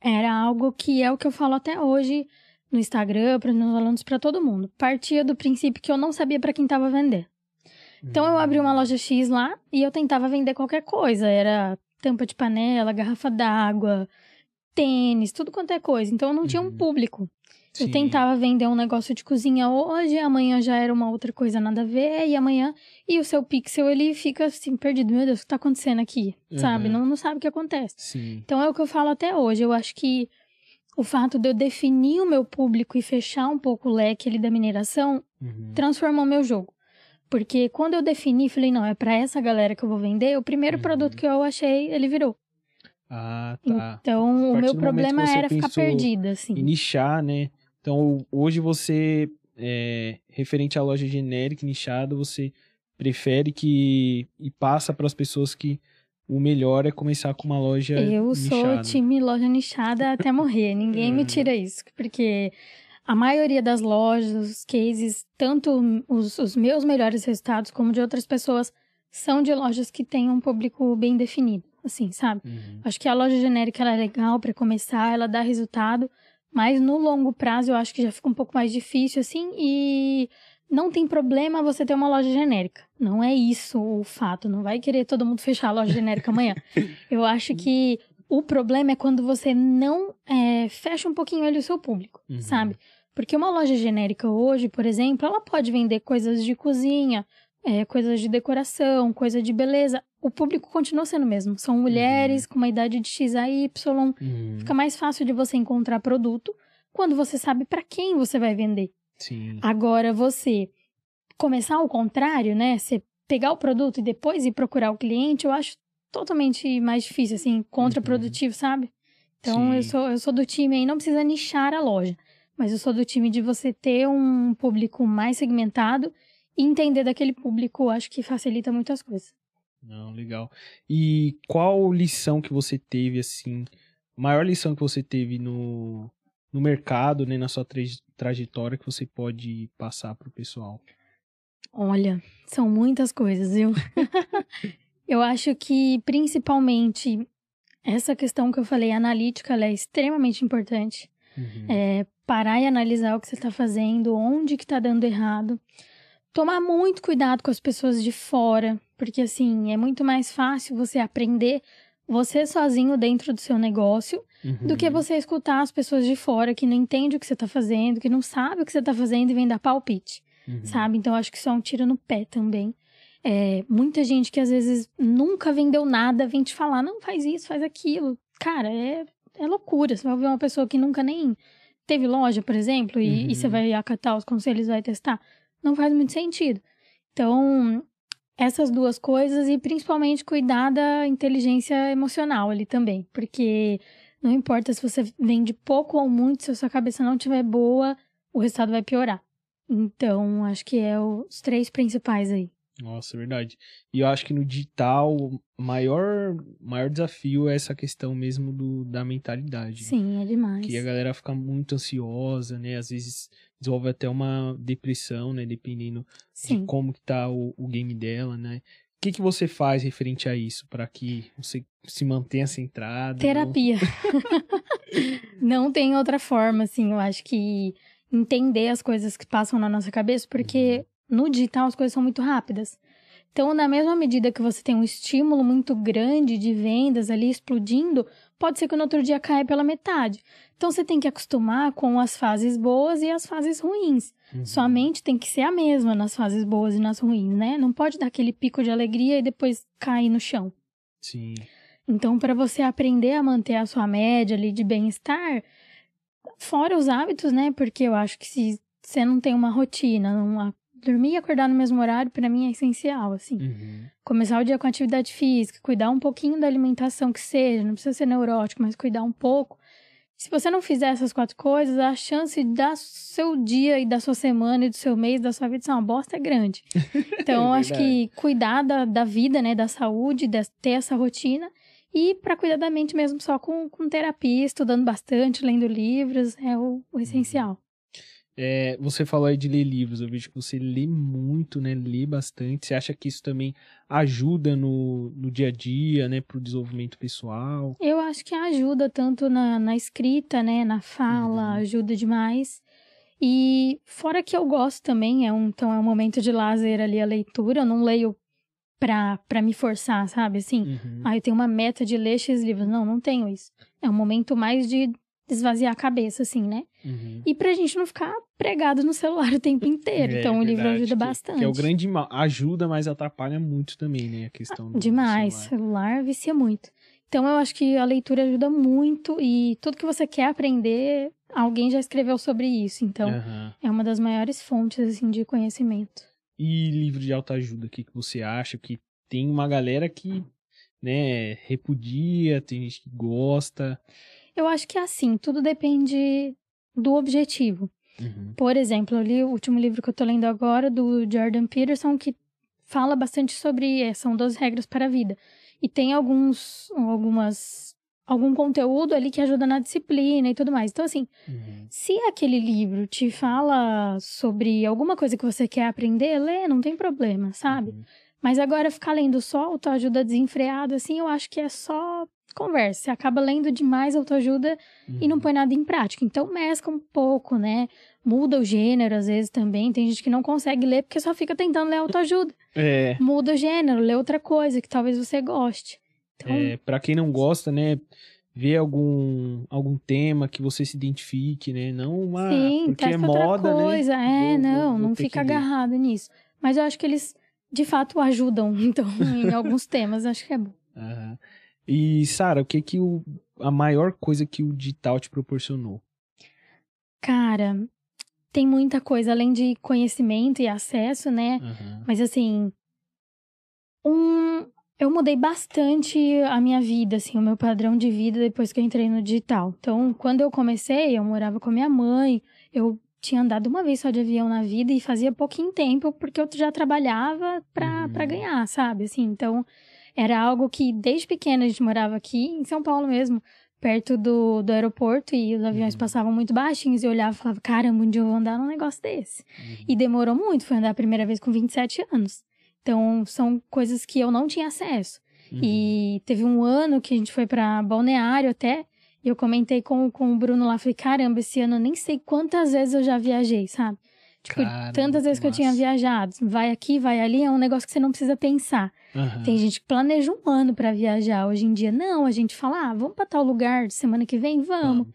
era algo que é o que eu falo até hoje no Instagram, para os meus alunos, para todo mundo. Partia do princípio que eu não sabia para quem tava vender. Então eu abri uma loja X lá e eu tentava vender qualquer coisa. Era tampa de panela, garrafa d'água, tênis, tudo quanto é coisa. Então eu não tinha um Uhum. público. Eu Sim. tentava vender um negócio de cozinha hoje, amanhã já era uma outra coisa nada a ver, e amanhã. E o seu pixel, ele fica assim, perdido. Meu Deus, o que tá acontecendo aqui? Sabe? Uhum. Não, não sabe o que acontece. Sim. Então é o que eu falo até hoje. Eu acho que o fato de eu definir o meu público e fechar um pouco o leque ali da mineração Uhum. transformou meu jogo. Porque quando eu defini, falei, não, é pra essa galera que eu vou vender, o primeiro Uhum. produto que eu achei, ele virou. Ah, tá. Então, o meu problema era ficar perdida, assim. E nichar, né? Então, hoje você, é, referente à loja genérica, nichada, você prefere que. e passa para as pessoas que o melhor é começar com uma loja Eu sou nichada. time loja nichada até morrer. Ninguém me tira isso. Porque a maioria das lojas, os cases, tanto os, os meus melhores resultados como de outras pessoas, são de lojas que têm um público bem definido. Assim, sabe? Uhum. Acho que a loja genérica é legal para começar, ela dá resultado, mas no longo prazo eu acho que já fica um pouco mais difícil, assim, e não tem problema você ter uma loja genérica. Não é isso o fato. Não vai querer todo mundo fechar a loja genérica amanhã. Eu acho que o problema é quando você não é, fecha um pouquinho ali o seu público, Uhum. sabe? Porque uma loja genérica hoje, por exemplo, ela pode vender coisas de cozinha, é, coisas de decoração, coisa de beleza. O público continua sendo o mesmo. São mulheres com uma idade de X a Y. Uhum. Fica mais fácil de você encontrar produto quando você sabe para quem você vai vender. Sim. Agora, você começar ao contrário, né? Você pegar o produto e depois ir procurar o cliente, eu acho totalmente mais difícil, assim, contraprodutivo, sabe? Então, eu sou, eu sou do time aí, não precisa nichar a loja, mas eu sou do time de você ter um público mais segmentado e entender daquele público, acho que facilita muitas coisas. Não, legal. E qual lição que você teve, assim, maior lição que você teve no, no mercado, né, na sua traje- trajetória que você pode passar pro pessoal? Olha, são muitas coisas, viu? eu acho que, principalmente, essa questão que eu falei, analítica, ela é extremamente importante. Uhum. É, parar e analisar o que você está fazendo, onde que tá dando errado. Tomar muito cuidado com as pessoas de fora, porque assim, é muito mais fácil você aprender você sozinho dentro do seu negócio do que Uhum. você escutar as pessoas de fora que não entendem o que você tá fazendo, que não sabe o que você tá fazendo e vem dar palpite, Uhum. sabe? Então acho que isso é um tiro no pé também. É, muita gente que às vezes nunca vendeu nada vem te falar, não faz isso, faz aquilo. Cara, é, é loucura. Você vai ouvir uma pessoa que nunca nem teve loja, por exemplo, e, Uhum. e você vai acatar os conselhos vai testar. Não faz muito sentido. Então, essas duas coisas e principalmente cuidar da inteligência emocional ali também. Porque não importa se você vende pouco ou muito, se a sua cabeça não estiver boa, o resultado vai piorar. Então, acho que é os três principais aí. Nossa, é verdade. E eu acho que no digital, o maior, maior desafio é essa questão mesmo do, da mentalidade. né? Sim, é demais. Que a galera fica muito ansiosa, né? Às vezes desenvolve até uma depressão, né? Dependendo Sim. de como que tá o, o game dela, né? O que, que você faz referente a isso para que você se mantenha centrado? não- Terapia. não tem outra forma, assim. Eu acho que entender as coisas que passam na nossa cabeça, porque no digital as coisas são muito rápidas. Então, na mesma medida que você tem um estímulo muito grande de vendas ali explodindo, pode ser que no outro dia caia pela metade. Então você tem que acostumar com as fases boas e as fases ruins. Uhum. Sua mente tem que ser a mesma nas fases boas e nas ruins, né? Não pode dar aquele pico de alegria e depois cair no chão. Sim. Então, para você aprender a manter a sua média ali de bem-estar, fora os hábitos, né? Porque eu acho que se você não tem uma rotina, uma... dormir e acordar no mesmo horário, para mim é essencial, assim. Uhum. Começar o dia com atividade física, cuidar um pouquinho da alimentação que seja, não precisa ser neurótico, mas cuidar um pouco. Se você não fizer essas quatro coisas, a chance da seu dia e da sua semana e do seu mês, da sua vida ser uma bosta é grande. Então, eu acho que cuidar da, da vida, né, da saúde, de ter essa rotina e para cuidar da mente mesmo só com, com terapia, estudando bastante, lendo livros, é o, o essencial. É, você falou aí de ler livros, eu vejo que você lê muito, né? Lê bastante. Você acha que isso também ajuda no, no dia a dia, né? Pro desenvolvimento pessoal? Eu acho que ajuda tanto na, na escrita, né? Na fala, Uhum. ajuda demais. E fora que eu gosto também, é um, então é um momento de lazer ali a leitura. Eu não leio pra, pra me forçar, sabe? Assim, Uhum. ah, eu tenho uma meta de ler X livros. Não, não tenho isso. É um momento mais de esvaziar a cabeça, assim, né? Uhum. E pra gente não ficar pregado no celular o tempo inteiro. É, então o livro ajuda que- bastante. Que é o grande mal. Ajuda, mas atrapalha muito também, né? A questão do Demais. celular. Celular vicia muito. Então eu acho que a leitura ajuda muito e tudo que você quer aprender, alguém já escreveu sobre isso. Então Aham. é uma das maiores fontes assim de conhecimento. E livro de autoajuda, o que, que você acha? Que tem uma galera que, né, repudia, tem gente que gosta. Eu acho que é assim, tudo depende do objetivo. Uhum. Por exemplo, eu li o último livro que eu tô lendo agora, do Jordan Peterson, que fala bastante sobre. eh, São 12 regras para a vida. E tem alguns. algumas. algum conteúdo ali que ajuda na disciplina e tudo mais. Então, assim, Uhum. se aquele livro te fala sobre alguma coisa que você quer aprender, lê, não tem problema, sabe? Uhum. Mas agora ficar lendo só autoajuda desenfreada, assim, eu acho que é só conversa. Você acaba lendo demais autoajuda e não Uhum. põe nada em prática. Então mescla um pouco, né? Muda o gênero, às vezes também. Tem gente que não consegue ler porque só fica tentando ler autoajuda. É, Muda o gênero, lê outra coisa que talvez você goste. Então, é, pra quem não gosta, né, ver algum, algum tema que você se identifique, né? Não uma. sim, porque é moda, outra coisa. né? É, Vou- não, vou- não fica ler. agarrado nisso. Mas eu acho que eles, de fato, ajudam, então, em alguns temas. Acho que é bom. Aham. E, Sara, o que que o, a maior coisa que o digital te proporcionou? Cara, tem muita coisa, além de conhecimento e acesso, né? Aham. Mas assim, um, eu mudei bastante a minha vida, assim, o meu padrão de vida depois que eu entrei no digital. Então, quando eu comecei, eu morava com a minha mãe, eu tinha andado uma vez só de avião na vida e fazia pouquinho tempo porque eu já trabalhava pra, Uhum. pra ganhar, sabe? Assim, então era algo que desde pequena a gente morava aqui em São Paulo mesmo, perto do, do aeroporto e os aviões Uhum. passavam muito baixinhos e eu olhava e falava, caramba, um dia eu vou andar num negócio desse. Uhum. E demorou muito, foi andar a primeira vez com 27 anos. Então, são coisas que eu não tinha acesso. Uhum. E teve um ano que a gente foi pra Balneário até, e eu comentei com, com o Bruno lá, falei, caramba, esse ano eu nem sei quantas vezes eu já viajei, sabe? Tipo, Caramba, tantas vezes que que eu tinha viajado. Vai aqui, vai ali, é um negócio que você não precisa pensar. Aham. Tem gente que planeja um ano pra viajar. Hoje em dia, não, a gente fala, ah, vamos pra tal lugar semana que vem? Vamos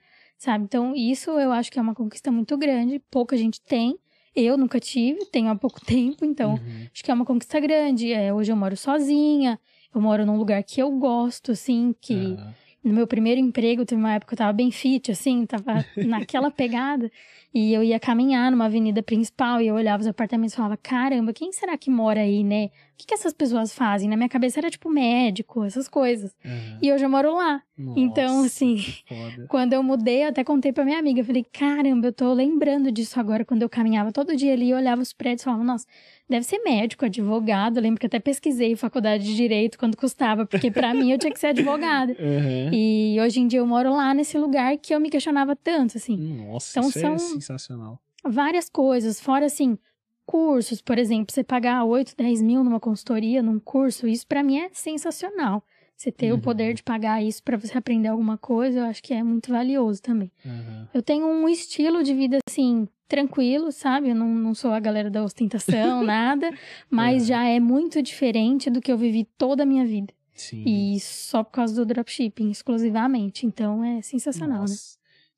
sabe? Então, isso eu acho que é uma conquista muito grande, pouca gente tem. Eu nunca tive, tenho há pouco tempo, então Uhum. acho que é uma conquista grande. É, hoje eu moro sozinha, eu moro num lugar que eu gosto, assim, que Aham. no meu primeiro emprego teve uma época que eu tava bem fit, assim, tava naquela pegada. E eu ia caminhar numa avenida principal e eu olhava os apartamentos e falava: caramba, quem será que mora aí, né? O que, que essas pessoas fazem? Na minha cabeça era tipo médico, essas coisas. Aham. E hoje eu moro lá. Então, Nossa, assim, Foda. quando eu mudei, eu até contei pra minha amiga. Eu falei, caramba, eu tô lembrando disso agora. Quando eu caminhava todo dia ali, eu olhava os prédios e falava, nossa, deve ser médico, advogado. Eu lembro que até pesquisei faculdade de direito quando custava, porque pra mim eu tinha que ser advogada. Aham. E hoje em dia eu moro lá nesse lugar que eu me questionava tanto, assim. Nossa, Então é são- sensacional. Várias coisas, fora assim, cursos, por exemplo, você pagar 8, 10 mil numa consultoria, num curso, isso pra mim é sensacional. Você ter Uhum. o poder de pagar isso pra você aprender alguma coisa, eu acho que é muito valioso também. Aham. Eu tenho um estilo de vida, assim, tranquilo, sabe? Eu não, não sou a galera da ostentação, nada. Mas É. já é muito diferente do que eu vivi toda a minha vida. Sim. E só por causa do dropshipping, exclusivamente. Então é sensacional, né?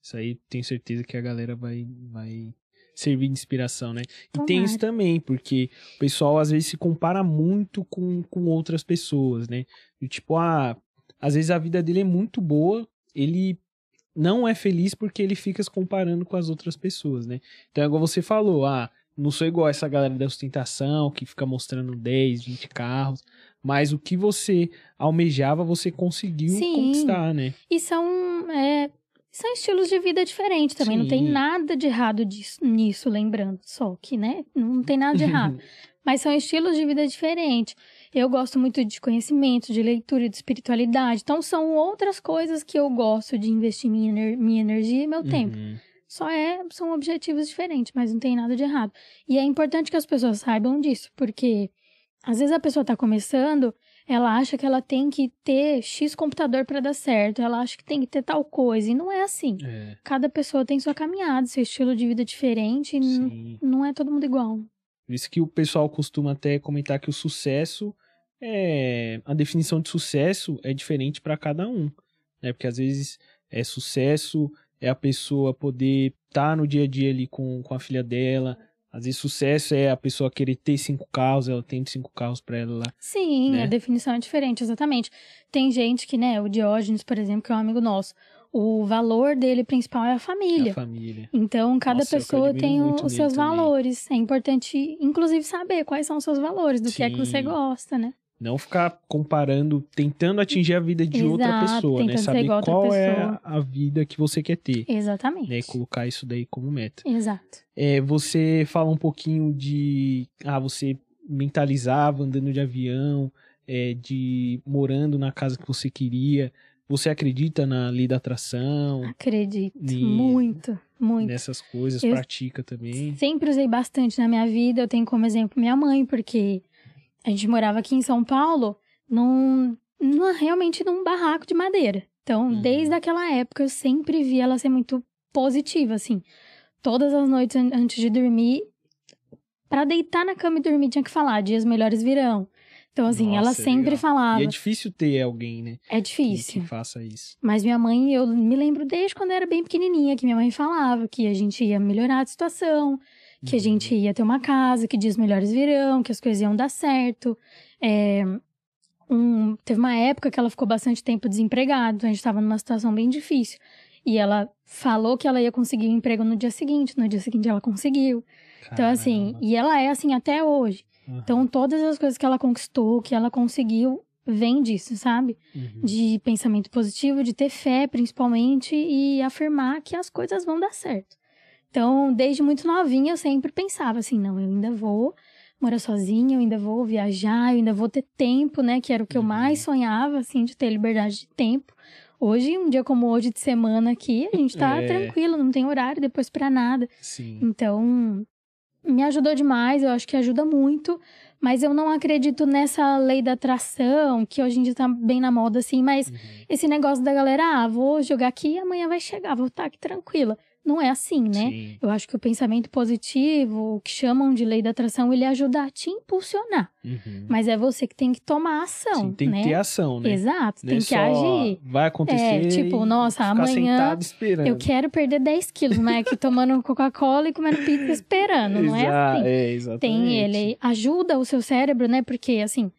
Isso aí tenho certeza que a galera vai, vai servir de inspiração, né? E Tomara. tem isso também, porque o pessoal às vezes se compara muito com, com outras pessoas, né? E, tipo, ah, às vezes a vida dele é muito boa, ele não é feliz porque ele fica se comparando com as outras pessoas, né? Então, é igual você falou, ah, não sou igual essa galera da ostentação que fica mostrando 10, 20 carros, mas o que você almejava, você conseguiu Sim. conquistar, né? E são, é, são estilos de vida diferentes também. Não tem Sim. nada de errado disso, nisso, lembrando. Só que, né? Não tem nada de errado. Mas são estilos de vida diferentes. Eu gosto muito de conhecimento, de leitura, de espiritualidade. Então, são outras coisas que eu gosto de investir minha, minha energia e meu tempo. Uhum. Só é, são objetivos diferentes, mas não tem nada de errado. E é importante que as pessoas saibam disso, porque às vezes a pessoa tá começando, ela acha que ela tem que ter X computador para dar certo, ela acha que tem que ter tal coisa, e não é assim. É, Cada pessoa tem sua caminhada, seu estilo de vida diferente, e não é todo mundo igual. Por isso que o pessoal costuma até comentar que o sucesso é. A definição de sucesso é diferente para cada um. Né? Porque às vezes é sucesso, é a pessoa poder estar no dia a dia ali com, com a filha dela. Às vezes sucesso é a pessoa querer ter cinco carros, ela tem cinco carros para ela lá. Sim, Né? a definição é diferente, exatamente. Tem gente que, né, o Diógenes, por exemplo, que é um amigo nosso, o valor dele principal é a família. A família. Então, cada Nossa, pessoa tem o- os seus também. valores. É importante, inclusive, saber quais são os seus valores, do que é que você Sim. gosta, né? Não ficar comparando, tentando atingir a vida de outra Exato, pessoa, né? Saber outra qual é a vida que você quer ter. Exatamente. Né? E colocar isso daí como meta. Exato. É, você fala um pouquinho de. Ah, você mentalizava andando de avião, é, de morando na casa que você queria. Você acredita na lei da atração, Acredito. E- Muito, muito. nessas coisas, Eu- pratica também? Sempre usei bastante na minha vida. Eu tenho como exemplo minha mãe, porque a gente morava aqui em São Paulo, num, numa- realmente num barraco de madeira. Então, Uhum. desde aquela época, eu sempre vi ela ser muito positiva, assim. Todas as noites an- antes de dormir, pra deitar na cama e dormir, tinha que falar: dias melhores virão. Então, assim, ela Nossa, é sempre legal. falava. E é difícil ter alguém, né? É que- difícil. Que, faça isso. Mas minha mãe, eu me lembro desde quando eu era bem pequenininha, que minha mãe falava que a gente ia melhorar a situação, que a Uhum. gente ia ter uma casa, que dias melhores virão, que as coisas iam dar certo. É, um- teve uma época que ela ficou bastante tempo desempregada, então a gente estava numa situação bem difícil. E ela falou que ela ia conseguir um emprego no dia seguinte, no dia seguinte ela conseguiu. Então, assim, Caramba. e ela é assim até hoje. Aham. Então, todas as coisas que ela conquistou, que ela conseguiu, vem disso, sabe? Uhum. de pensamento positivo, de ter fé principalmente e afirmar que as coisas vão dar certo. Então, desde muito novinha, eu sempre pensava assim: não, eu ainda vou morar sozinha, eu ainda vou viajar, eu ainda vou ter tempo, né? Que era o que eu Uhum. mais sonhava, assim, de ter liberdade de tempo. Hoje, um dia como hoje de semana aqui, a gente tá É. tranquilo, não tem horário depois pra nada. Sim. Então, me ajudou demais, eu acho que ajuda muito, mas eu não acredito nessa lei da atração, que hoje em dia tá bem na moda, assim, mas Uhum. esse negócio da galera, ah, vou jogar aqui e amanhã vai chegar, vou estar aqui tranquila. Não é assim, né? Sim. Eu acho que o pensamento positivo, o que chamam de lei da atração, ele ajuda a te impulsionar. Uhum. Mas é você que tem que tomar ação, Sim, tem né? que ter ação, né? Exato, Não tem que agir. Vai acontecer. É, tipo, e nossa, amanhã. Eu quero perder 10 quilos, mas aqui tomando Coca-Cola e comendo pizza esperando, não é assim. É, exatamente. Tem ele, ajuda o seu cérebro, né? Porque, assim,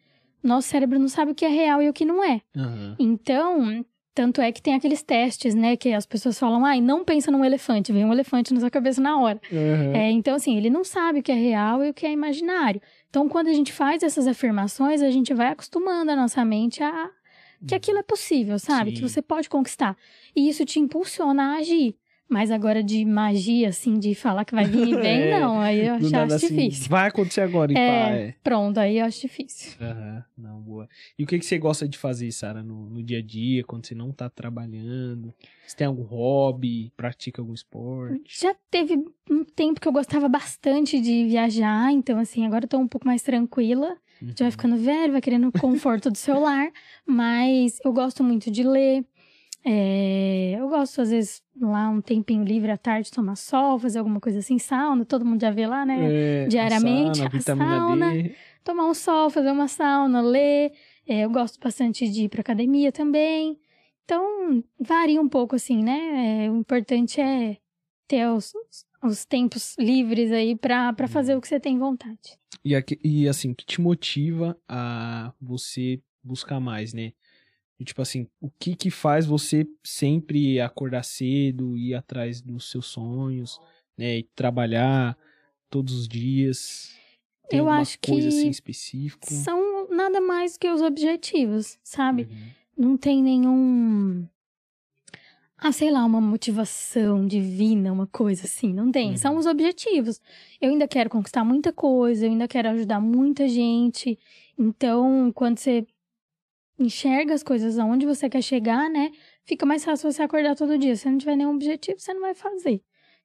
nosso cérebro não sabe o que é real e o que não é. Aham. Então, tanto é que tem aqueles testes, né? Que as pessoas falam, ai, não pensa num elefante, vem um elefante na sua cabeça na hora. Aham. É, então, assim, ele não sabe o que é real e o que é imaginário. Então, quando a gente faz essas afirmações, a gente vai acostumando a nossa mente a que aquilo é possível, sabe? Que Sim. você pode conquistar. E isso te impulsiona a agir. Mas agora de magia, assim, de falar que vai vir e vem, É, não. Aí eu acho nada, assim, difícil. Vai acontecer agora, e pá, É, é. pronto, aí eu acho difícil. Aham, não, boa. E o que, que você gosta de fazer, Sara, no, no dia a dia, quando você não tá trabalhando? Você tem algum hobby? Pratica algum esporte? Já teve um tempo que eu gostava bastante de viajar, então, assim, agora eu tô um pouco mais tranquila. Já vai Uhum. ficando velho, vai querendo o conforto do celular, mas eu gosto muito de ler. É, eu gosto, às vezes, lá um tempinho livre à tarde, tomar sol, fazer alguma coisa assim, sauna, todo mundo já vê lá, né? É, diariamente, sauna, sauna. Tomar um sol, fazer uma sauna, ler. É, eu gosto bastante de ir pra academia também. Então, varia um pouco, assim, né? É, o importante é ter os, os tempos livres aí pra, pra fazer o que você tem vontade. E, aqui, e assim, o que te motiva a você buscar mais, né? E, tipo assim, o que que faz você sempre acordar cedo, ir atrás dos seus sonhos, né? E trabalhar todos os dias? Tem Eu acho coisa que assim específico? São nada mais que os objetivos, sabe? Uhum. Não tem nenhum. Ah, sei lá, uma motivação divina, uma coisa assim. Não tem. Uhum. São os objetivos. Eu ainda quero conquistar muita coisa, eu ainda quero ajudar muita gente. Então, quando você enxerga as coisas aonde você quer chegar, né? Fica mais fácil você acordar todo dia. Se não tiver nenhum objetivo, você não vai fazer.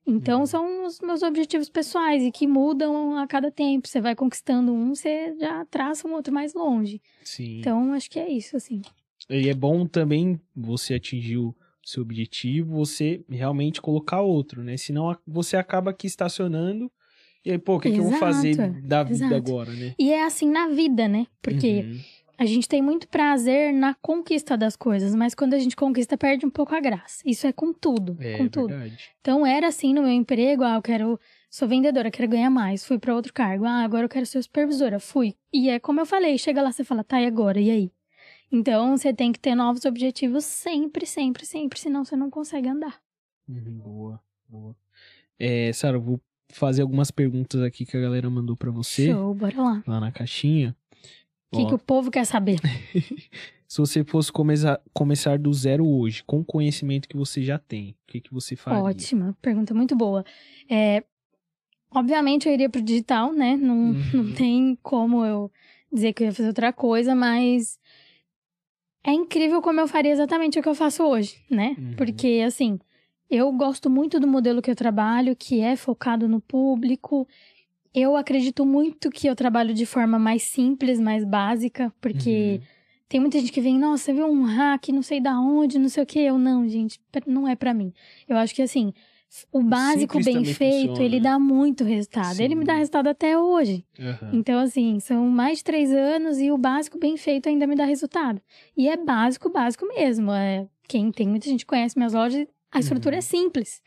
Então, Uhum. são os meus objetivos pessoais e que mudam a cada tempo. Você vai conquistando um, você já traça um outro mais longe. Sim. Então, acho que é isso, assim. E é bom também você atingir o seu objetivo, você realmente colocar outro, né? Senão você acaba aqui estacionando e aí, pô, o que, que eu vou fazer da vida exato. agora, né? E é assim na vida, né? Porque Uhum. A gente tem muito prazer na conquista das coisas, mas quando a gente conquista, perde um pouco a graça. Isso é com tudo, É com tudo. verdade. Então era assim no meu emprego, ah, eu quero sou vendedora, quero ganhar mais, fui pra outro cargo. Ah, agora eu quero ser supervisora, fui. E é como eu falei, chega lá você fala, tá, e agora? E aí? Então você tem que ter novos objetivos sempre, sempre, sempre, senão você não consegue andar. Uhum, boa, boa. É, Sara, eu vou fazer algumas perguntas aqui que a galera mandou pra você, Show, bora lá. lá na caixinha. O que, que o povo quer saber? Se você fosse começar, começar do zero hoje, com o conhecimento que você já tem, o que, que você faria? Ótima, pergunta muito boa. É, obviamente eu iria pro digital, né? Não, Uhum. não tem como eu dizer que eu ia fazer outra coisa, mas é incrível como eu faria exatamente o que eu faço hoje, né? Uhum. Porque, assim, eu gosto muito do modelo que eu trabalho, que é focado no público. Eu acredito muito que eu trabalho de forma mais simples, mais básica, porque Uhum. tem muita gente que vem, nossa, você viu um hack, não sei da onde, não sei o que. Eu, não, gente, não é pra mim. Eu acho que, assim, o básico simples bem feito, funciona, ele né? dá muito resultado. Ele me dá Sim. resultado até hoje. Aham. Então, assim, são mais de três anos e o básico bem feito ainda me dá resultado. E é básico, básico mesmo. É, quem tem, muita gente conhece minhas lojas, a estrutura Uhum. é simples.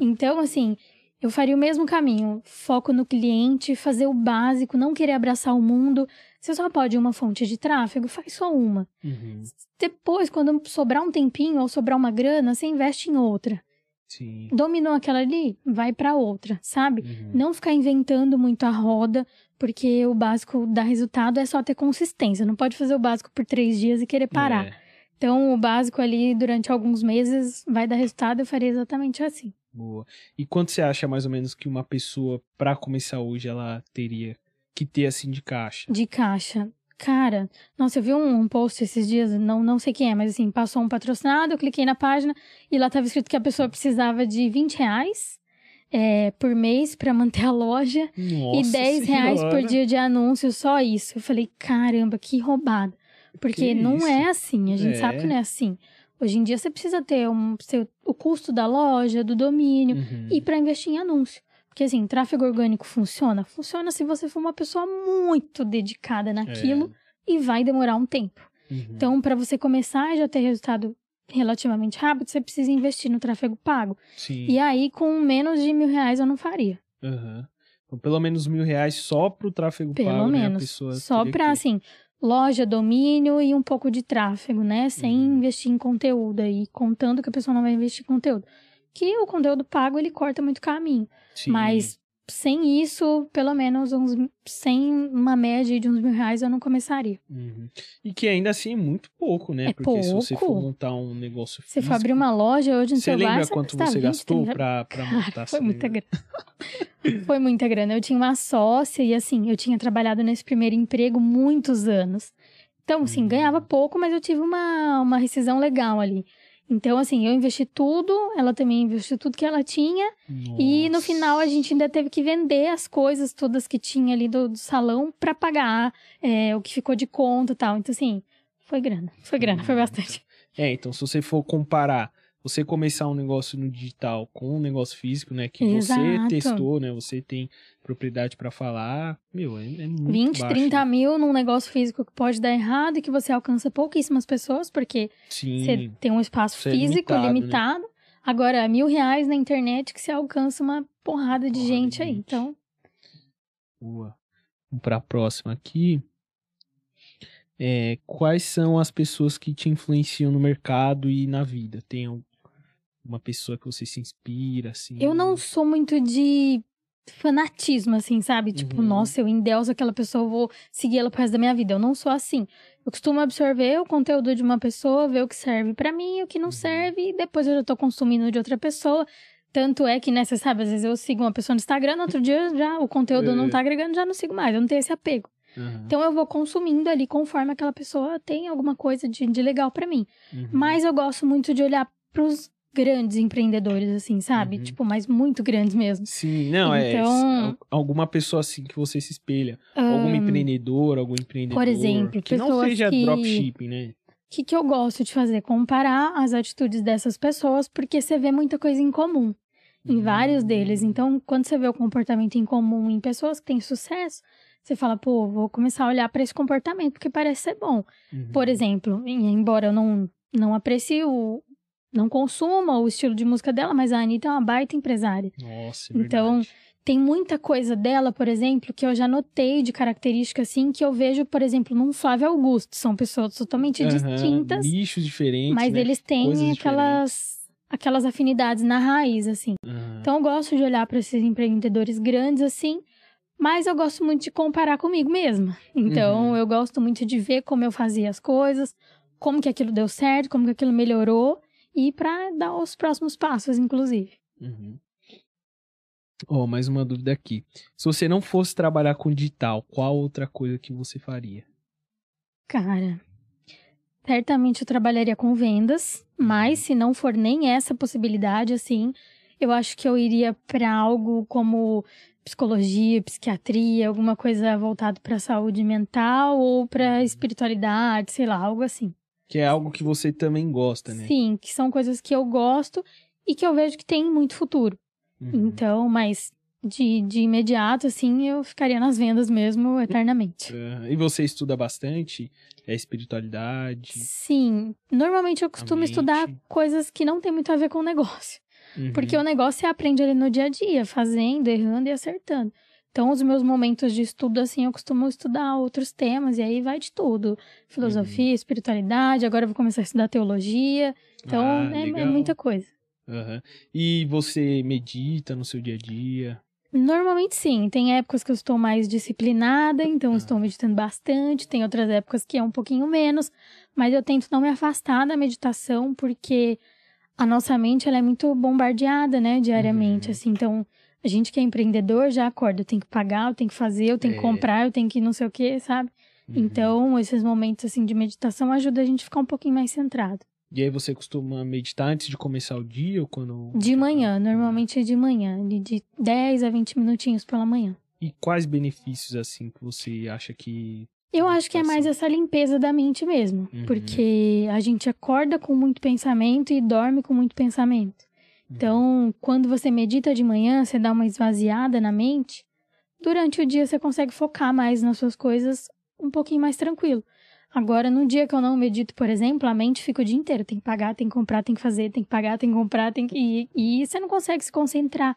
Então, assim, eu faria o mesmo caminho. Foco no cliente, fazer o básico, não querer abraçar o mundo. Você só pode uma fonte de tráfego, faz só uma. Uhum. Depois, quando sobrar um tempinho ou sobrar uma grana, você investe em outra. Sim. Dominou aquela ali, vai pra outra, sabe? Uhum. Não ficar inventando muito a roda, porque o básico dá resultado é só ter consistência. Não pode fazer o básico por três dias e querer parar. É, Então, o básico ali, durante alguns meses, vai dar resultado. Eu faria exatamente assim. Boa. E quanto você acha mais ou menos que uma pessoa, pra começar hoje, ela teria que ter assim de caixa? De caixa. Cara, nossa, eu vi um, um post esses dias, não, não sei quem é, mas assim, passou um patrocinado, eu cliquei na página e lá tava escrito que a pessoa precisava de 20 reais é, por mês pra manter a loja Nossa e 10 reais por Senhora. dia de anúncio, só isso. Eu falei, caramba, que roubada. Porque Que não é assim, a gente É. sabe que não é assim. Hoje em dia você precisa ter um, seu, o custo da loja, do domínio Uhum. e para investir em anúncio. Porque assim, tráfego orgânico funciona? Funciona se você for uma pessoa muito dedicada naquilo e vai demorar um tempo. É. Uhum. Então, para você começar e já ter resultado relativamente rápido, você precisa investir no tráfego pago. Sim. E aí, com menos de mil reais, eu não faria. Então, pelo menos mil reais só pro tráfego Pelo pago, né? A menos. pessoa Só pra, que- assim, loja, domínio e um pouco de tráfego, né? Sem Uhum. investir em conteúdo aí, contando que a pessoa não vai investir em conteúdo. Que o conteúdo pago, ele corta muito caminho. Sim. Mas sem isso, pelo menos uns sem uma média de uns mil reais, eu não começaria. Uhum. E que ainda assim é muito pouco, né? É Porque se você for pouco. montar um negócio Você for físico, abrir uma loja hoje no Você celular, lembra você quanto gasta você 20, gastou 30 pra, pra Cara, montar? foi muita lembra? grana. foi muita grana. Eu tinha uma sócia e assim, eu tinha trabalhado nesse primeiro emprego muitos anos. Então, assim, Hum. ganhava pouco, mas eu tive uma, uma rescisão legal ali. Então, assim, eu investi tudo, ela também investiu tudo que ela tinha. E no Nossa. final a gente ainda teve que vender as coisas todas que tinha ali do, do salão pra pagar é, o que ficou de conta e tal. Então, assim, foi grana. Foi grana, foi bastante. É, então se você for comparar você começar um negócio no digital com um negócio físico, né? Que Exato. você testou, né? Você tem propriedade pra falar. Meu, é, é muito 20, baixo. 30 mil num negócio físico que pode dar errado e que você alcança pouquíssimas pessoas, porque Sim. você tem um espaço é físico limitado, né? limitado. Agora, mil reais na internet que você alcança uma porrada de de gente aí. gente. Então, Boa. Vamos pra próxima aqui. É, quais são as pessoas que te influenciam no mercado e na vida? Tem uma pessoa que você se inspira, assim? eu não sou muito de fanatismo, assim, sabe? Tipo, Uhum. nossa, eu endeuso aquela pessoa, eu vou seguir ela pro resto da minha vida. Eu não sou assim. Eu costumo absorver o conteúdo de uma pessoa, ver o que serve pra mim e o que não Uhum. serve, e depois eu já tô consumindo de outra pessoa. Tanto é que, né, você sabe, às vezes eu sigo uma pessoa no Instagram, no outro dia já o conteúdo É. não tá agregando, já não sigo mais, eu não tenho esse apego. Aham. Então eu vou consumindo ali conforme aquela pessoa tem alguma coisa de, de legal pra mim. Uhum. Mas eu gosto muito de olhar pros grandes empreendedores, assim, sabe? Uhum. Tipo, mas muito grandes mesmo. Sim, não, é Então- al- alguma pessoa assim que você se espelha. Algum empreendedor, algum empreendedor. exemplo, que não seja que- dropshipping, né? O que, que eu gosto de fazer? Comparar as atitudes dessas pessoas, porque você vê muita coisa em comum em vários deles. Hum. Então, quando você vê o comportamento em comum em pessoas que têm sucesso, você fala, pô, vou começar a olhar para esse comportamento, porque parece ser bom. Uhum. Por exemplo, em- embora eu não, não aprecie o. Não consuma o estilo de música dela, mas a Anitta é uma baita empresária. Nossa, é Então. Tem muita coisa dela, por exemplo, que eu já notei de característica assim, que eu vejo, por exemplo, num Flávio Augusto. São pessoas totalmente Aham, distintas, Nichos diferentes. mas né? eles têm Coisas aquelas, aquelas afinidades na raiz, assim. Aham. Então eu gosto de olhar para esses empreendedores grandes assim, mas eu gosto muito de comparar comigo mesma. Então Uhum. eu gosto muito de ver como eu fazia as coisas, como que aquilo deu certo, como que aquilo melhorou e para dar os próximos passos, inclusive. Uhum. Ó, mais uma dúvida aqui. Se você não fosse trabalhar com digital, qual outra coisa que você faria? Cara, certamente eu trabalharia com vendas, mas se não for nem essa possibilidade, assim, eu acho que eu iria para algo como psicologia, psiquiatria, alguma coisa voltada para saúde mental ou para espiritualidade, sei lá, algo assim. Que é algo que você também gosta, né? Sim, que são coisas que eu gosto e que eu vejo que tem muito futuro. Uhum. Então, mas de, de imediato, assim, eu ficaria nas vendas mesmo eternamente. Aham. E você estuda bastante? É espiritualidade? Sim, normalmente eu costumo estudar coisas que não tem muito a ver com o negócio. Uhum. Porque o negócio você aprende ali no dia a dia, fazendo, errando e acertando. Então, os meus momentos de estudo, assim, eu costumo estudar outros temas, e aí vai de tudo. Filosofia, Uhum. espiritualidade, agora eu vou começar a estudar teologia. Então, Ah, é- é, muita coisa. Aham. E você medita no seu dia a dia? Normalmente sim, tem épocas que eu estou mais disciplinada, então Ah. estou meditando bastante, tem outras épocas que é um pouquinho menos, mas eu tento não me afastar da meditação porque a nossa mente ela é muito bombardeada, né, diariamente, Uhum. assim, então a gente que é empreendedor já acorda, eu tenho que pagar, eu tenho que fazer, eu tenho É. que comprar, eu tenho que não sei o que, sabe? Uhum. Então, esses momentos assim de meditação ajudam a gente a ficar um pouquinho mais centrado. E aí você costuma meditar antes de começar o dia ou quando... De manhã, normalmente é de manhã, de- de 10 a 20 minutinhos pela manhã. E quais benefícios, assim, que você acha que... Eu acho que é mais essa limpeza da mente mesmo. Uhum. Porque a gente acorda com muito pensamento e dorme com muito pensamento. Então, quando você medita de manhã, você dá uma esvaziada na mente, durante o dia você consegue focar mais nas suas coisas um pouquinho mais tranquilo. Agora, no dia que eu não medito, por exemplo, a mente fica o dia inteiro. Tem que pagar, tem que comprar, tem que fazer, tem que pagar, tem que comprar, tem que. E, e você não consegue se concentrar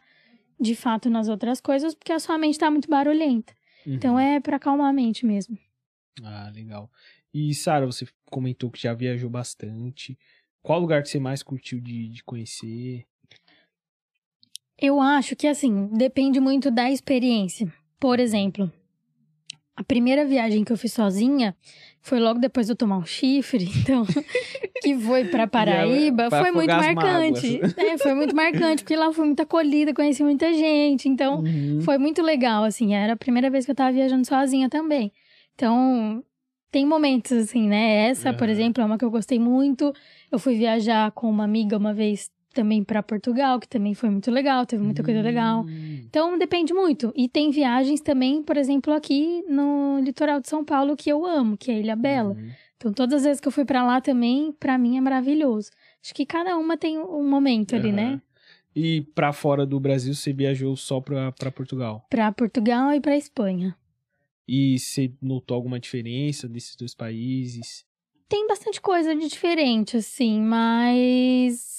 de fato nas outras coisas porque a sua mente tá muito barulhenta. Uhum. Então é pra acalmar a mente mesmo. Ah, legal. E, Sara, você comentou que já viajou bastante. Qual lugar que você mais curtiu de, de conhecer? Eu acho que, assim, depende muito da experiência. Por exemplo, a primeira viagem que eu fiz sozinha foi logo depois de eu tomar um chifre, então, que foi pra Paraíba, pra foi muito marcante. É, foi muito marcante, porque lá foi muito acolhida, conheci muita gente, então Uhum. foi muito legal, assim, era a primeira vez que eu tava viajando sozinha também. Então, tem momentos, assim, né? Essa, por Aham. exemplo, é uma que eu gostei muito. Eu fui viajar com uma amiga uma vez também pra Portugal, que também foi muito legal, teve muita coisa legal. Hum. Então, depende muito. E tem viagens também, por exemplo, aqui no litoral de São Paulo, que eu amo, que é Ilha Bela. Uhum. Então, todas as vezes que eu fui para lá também, para mim é maravilhoso. Acho que cada uma tem um momento ali, Aham. né? E pra fora do Brasil, você viajou só pra, pra Portugal. Para Portugal e para Espanha. E você notou alguma diferença desses dois países? Tem bastante coisa de diferente, assim, mas.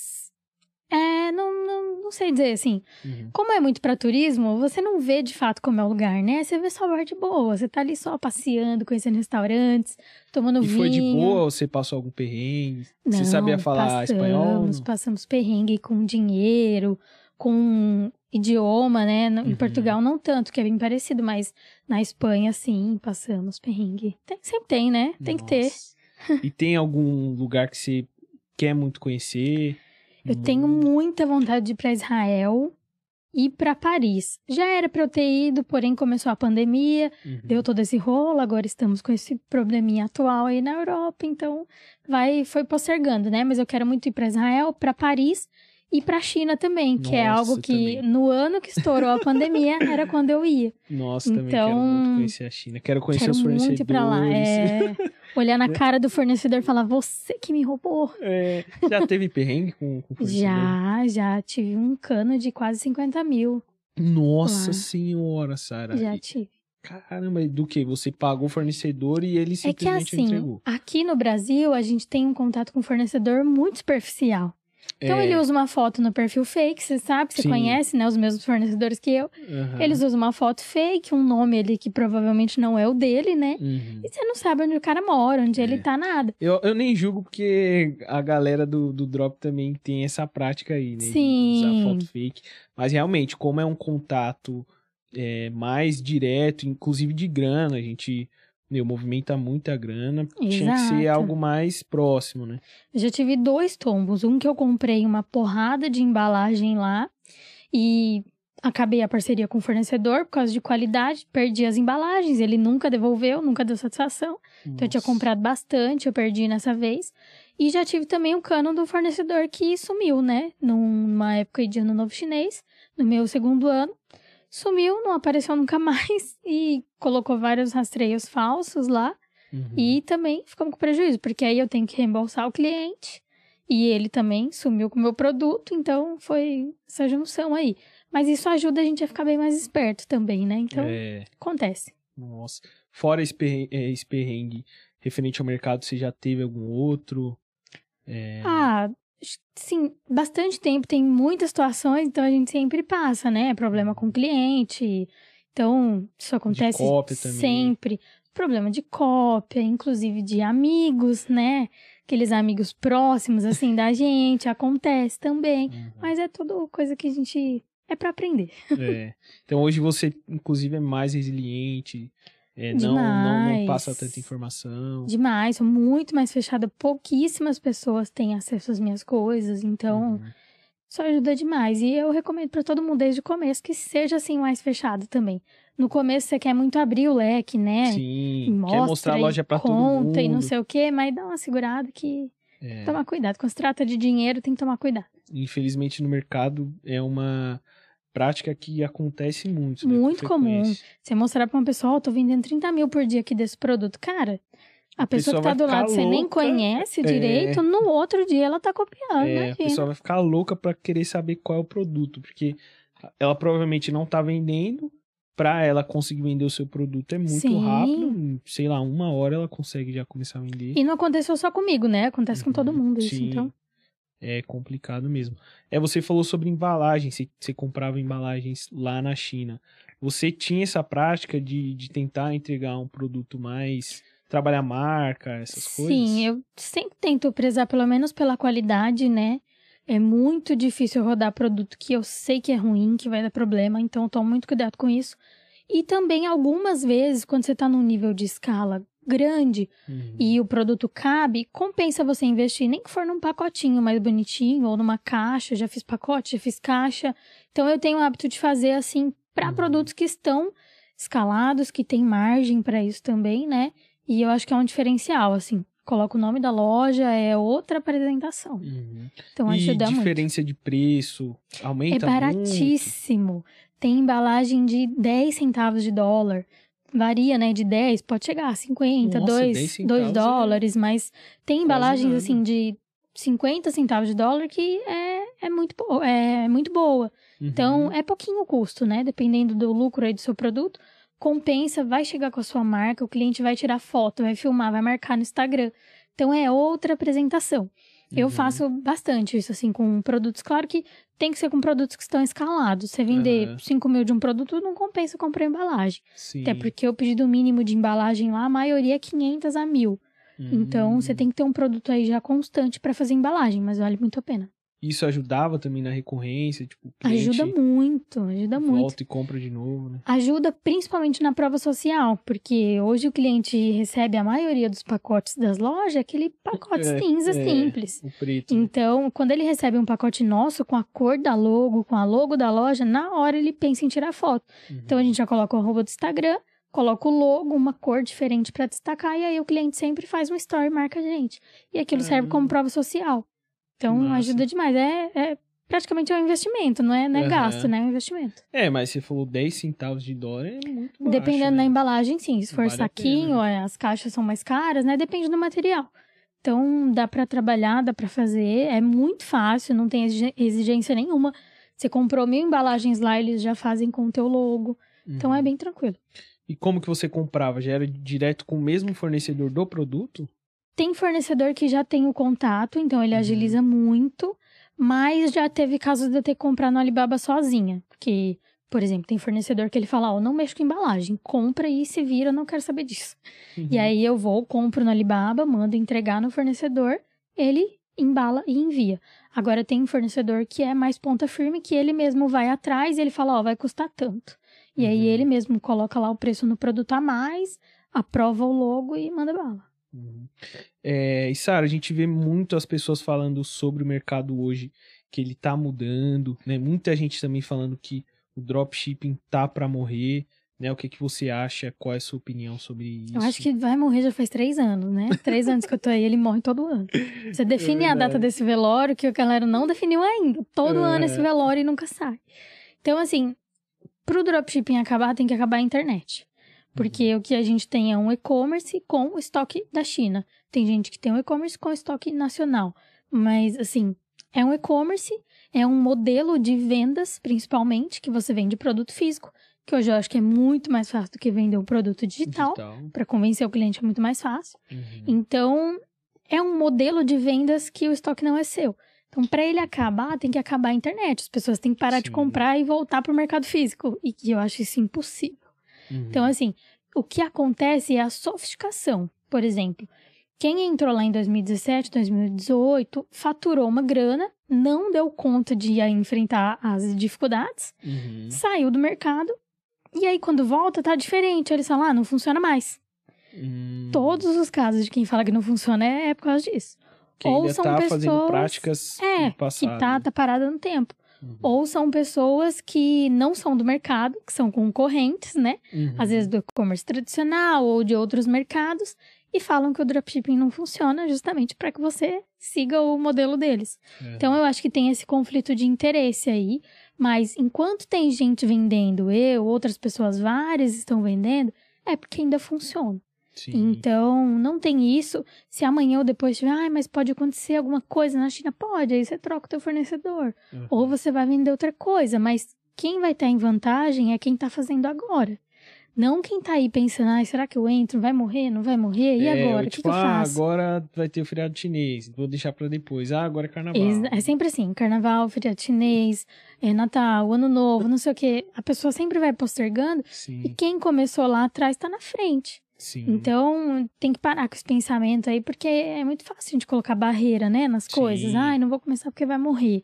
É, não, não, não sei dizer assim. Uhum. Como é muito pra turismo, você não vê de fato como é o lugar, né? Você vê só o bar de boa. Você tá ali só passeando, conhecendo restaurantes, tomando E vinho. foi de boa ou você passou algum perrengue? você Não, sabia falar passamos, espanhol? Passamos perrengue com dinheiro, com idioma, né? Em Uhum. Portugal não tanto, que é bem parecido, mas na Espanha, sim, passamos perrengue. Tem, sempre tem, né? Tem que ter. Nossa. E tem algum lugar que você quer muito conhecer? Eu tenho mundo? muita vontade de ir para Israel e para Paris. Já era para eu ter ido, porém começou a pandemia, Uhum. deu todo esse rolo, agora estamos com esse probleminha atual aí na Europa, então vai foi postergando, né? Mas eu quero muito ir para Israel, para Paris e para China também, que é Nossa, algo que também. no ano que estourou a pandemia era quando eu ia. Nossa, também quero Então, muito conhecer a China. Quero conhecer quero os fornecedores. muito ir para lá, é, olhar na cara do fornecedor e falar: "Você que me roubou". É, já teve perrengue com, com fornecedor? Já, já tive um cano de quase 50 mil. Nossa Lá. senhora, Sara. Já tive. Caramba, do que? Você pagou o fornecedor e ele É que simplesmente assim, entregou. aqui no Brasil, a gente tem um contato com o fornecedor muito superficial. Então É, ele usa uma foto no perfil fake, você sabe, você Sim. conhece, né, os mesmos fornecedores que eu. aham. Eles usam uma foto fake, um nome ali que provavelmente não é o dele, né? Uhum. E você não sabe onde o cara mora, onde É. ele tá, nada. Eu, eu nem julgo porque a galera do, do Drop também tem essa prática aí, né? de Sim. usar foto fake. Mas realmente, como é um contato é, mais direto, inclusive de grana, a gente meu, movimenta muita grana, tinha que ser Exato. algo mais próximo, né? Eu já tive dois tombos. Um que eu comprei uma porrada de embalagem lá e acabei a parceria com o fornecedor por causa de qualidade, perdi as embalagens, ele nunca devolveu, nunca deu satisfação. Então eu tinha Nossa. comprado bastante, eu perdi nessa vez. E já tive também o cano do fornecedor que sumiu, né? Numa época de ano novo chinês, no meu segundo ano. Sumiu, não apareceu nunca mais e colocou vários rastreios falsos lá. Uhum. E também ficamos com prejuízo, porque aí eu tenho que reembolsar o cliente. E ele também sumiu com o meu produto, então foi essa junção aí. Mas isso ajuda a gente a ficar bem mais esperto também, né? Então, É, acontece. nossa. Fora esse perrengue, é, perrengue referente ao mercado, você já teve algum outro? É, Ah, sim, bastante tempo, tem muitas situações, então a gente sempre passa, né? Problema com o cliente. Então, isso acontece sempre. Problema de cópia, inclusive de amigos, né? Aqueles amigos próximos, assim, da gente, acontece também. uhum. Mas é tudo coisa que a gente. É pra aprender. É. Então hoje você, inclusive, é mais resiliente, é, não, não, não passa tanta informação. Demais, sou muito mais fechada. Pouquíssimas pessoas têm acesso às minhas coisas, então Uhum. isso ajuda demais. E eu recomendo pra todo mundo desde o começo que seja assim mais fechado também. No começo você quer muito abrir o leque, né? Sim, E quer mostra mostrar a loja pra todo conta mundo. e não sei o quê, mas dá uma segurada que É, tomar cuidado. Quando se trata de dinheiro, tem que tomar cuidado. infelizmente no mercado é uma prática que acontece muito. né, Muito comum. Você mostrar pra uma pessoa, ó, tô vendendo 30 mil por dia aqui desse produto. Cara, a, A pessoa, pessoa que tá do lado, você nem louca. conhece É. direito, no outro dia ela tá copiando, É, a pessoa vai ficar louca pra querer saber qual é o produto, porque ela provavelmente não tá vendendo. Pra ela conseguir vender o seu produto é muito Sim. rápido. Sei lá, uma hora ela consegue já começar a vender. E não aconteceu só comigo, né? Acontece com todo Uhum, mundo isso, sim. então. É complicado mesmo. É, você falou sobre embalagem, você, você comprava embalagens lá na China. Você tinha essa prática de, de tentar entregar um produto mais. trabalhar marca, essas coisas? Sim, eu sempre tento prezar pelo menos pela qualidade, né? É muito difícil rodar produto que eu sei que é ruim, que vai dar problema, então eu tomo muito cuidado com isso. E também algumas vezes, quando você tá num nível de escala grande Uhum. e o produto cabe, compensa você investir, nem que for num pacotinho mais bonitinho ou numa caixa. Já fiz pacote, já fiz caixa. Então eu tenho o hábito de fazer assim para Uhum. produtos que estão escalados, que tem margem para isso também, né? E eu acho que é um diferencial, assim. Coloca o nome da loja, é outra apresentação. Uhum. Então e ajuda muito. diferença de preço É aumenta muito? baratíssimo. Tem embalagem de 10 centavos de dólar. Varia, né, de 10, pode chegar a 50, Nossa, 10 2, centavos 2 é dólares, mas tem embalagens assim de 50 centavos de dólar que é, é, muito, é muito boa. Uhum. Então, é pouquinho o custo, né? Dependendo do lucro aí do seu produto, compensa, vai chegar com a sua marca, o cliente vai tirar foto, vai filmar, vai marcar no Instagram. Então, é outra apresentação. Eu Uhum. faço bastante isso, assim, com produtos. Claro que tem que ser com produtos que estão escalados. Você vender Aham. 5 mil de um produto, não compensa comprar embalagem. Sim. Até porque o pedido mínimo de embalagem lá, a maioria é 500 a mil. Então, Uhum. você tem que ter um produto aí já constante para fazer embalagem, mas vale muito a pena. Isso ajudava também na recorrência, tipo, Ajuda muito, ajuda muito. volta e compra de novo, né? Ajuda principalmente na prova social, porque hoje o cliente recebe a maioria dos pacotes das lojas, aquele pacote É, cinza é. simples. O preto. né? Então, quando ele recebe um pacote nosso com a cor da logo, com a logo da loja, na hora ele pensa em tirar foto. Uhum. Então a gente já coloca o arroba do Instagram, coloca o logo, uma cor diferente para destacar, e aí o cliente sempre faz um story e marca a gente. E aquilo serve como Caramba. prova social. Então Massa. ajuda demais. É, é praticamente um investimento, não é, não é Aham. gasto, né? É um investimento. É, mas você falou 10 centavos de dólar, é muito baixo, Dependendo né? da embalagem, sim. Se for Vale saquinho, é, as caixas são mais caras, né? Depende do material. Então, dá pra trabalhar, dá pra fazer. É muito fácil, não tem exigência nenhuma. Você comprou mil embalagens lá, eles já fazem com o teu logo. Então, Uhum. é bem tranquilo. E como que você comprava? Já era direto com o mesmo fornecedor do produto? Tem fornecedor que já tem o contato, então ele Uhum. agiliza muito. Mas já teve casos de eu ter que comprar no Alibaba sozinha. Porque, por exemplo, tem fornecedor que ele fala, ó, não mexo com embalagem. Compra e se vira, eu não quero saber disso. Uhum. E aí eu vou, compro no Alibaba, mando entregar no fornecedor, ele embala e envia. Agora tem um fornecedor que é mais ponta firme, que ele mesmo vai atrás e ele fala, ó, vai custar tanto. E aí Uhum. ele mesmo coloca lá o preço no produto a mais, aprova o logo e manda bala. Uhum. É, e Sara, a gente vê muito as pessoas falando sobre o mercado hoje, que ele tá mudando, né? Muita gente também falando que o dropshipping tá para morrer, né? O que que você acha? Qual é a sua opinião sobre isso? Eu acho que vai morrer já faz três anos, né? Três anos que eu tô aí, ele morre todo ano. Você define a data É desse velório, que a galera não definiu ainda. Todo É. ano esse velório e nunca sai. Então, assim, pro dropshipping acabar, tem que acabar a internet. Porque Uhum. o que a gente tem é um e-commerce com o estoque da China. Tem gente que tem um e-commerce com estoque nacional. Mas, assim, é um e-commerce, é um modelo de vendas, principalmente, que você vende produto físico, que hoje eu acho que é muito mais fácil do que vender um produto digital. Para convencer o cliente é muito mais fácil. Uhum. Então, é um modelo de vendas que o estoque não é seu. Então, para ele acabar, tem que acabar a internet. As pessoas têm que parar de Sim. comprar e voltar para o mercado físico. E que eu acho isso impossível. Uhum. Então, assim, o que acontece é a sofisticação. Por exemplo, quem entrou lá em 2017, 2018, faturou uma grana, não deu conta de enfrentar as dificuldades, Uhum. saiu do mercado. E aí, quando volta, tá diferente. Eles falam, ah, não funciona mais. Hum. Todos os casos de quem fala que não funciona é, é por causa disso. que ou são tá fazendo pessoas- práticas É, que tá, tá parada no tempo. Uhum. Ou são pessoas que não são do mercado, que são concorrentes, né? Uhum. Às vezes do e-commerce tradicional ou de outros mercados, e falam que o dropshipping não funciona justamente para que você siga o modelo deles. É. Então eu acho que tem esse conflito de interesse aí, mas enquanto tem gente vendendo, eu, outras pessoas várias estão vendendo, é porque ainda funciona. Sim. Então, não tem isso. Se amanhã ou depois tiver, ah, mas pode acontecer alguma coisa na China, pode, aí você troca o teu fornecedor. Uhum. Ou você vai vender outra coisa, mas quem vai estar em vantagem é quem está fazendo agora. Não quem tá aí pensando, ah, será que eu entro? Vai morrer? Não vai morrer? E É, agora? O que, tipo, que eu ah, faço? agora vai ter o feriado chinês, vou deixar pra depois. Ah, agora é carnaval. Ex- É sempre assim, carnaval, feriado chinês, é Natal, Ano Novo, não sei o quê. A pessoa sempre vai postergando e Sim, quem começou lá atrás tá na frente. Sim. Então, tem que parar com esse pensamento aí, porque é muito fácil a gente colocar barreira, né, nas Sim. coisas. Ai, não vou começar porque vai morrer.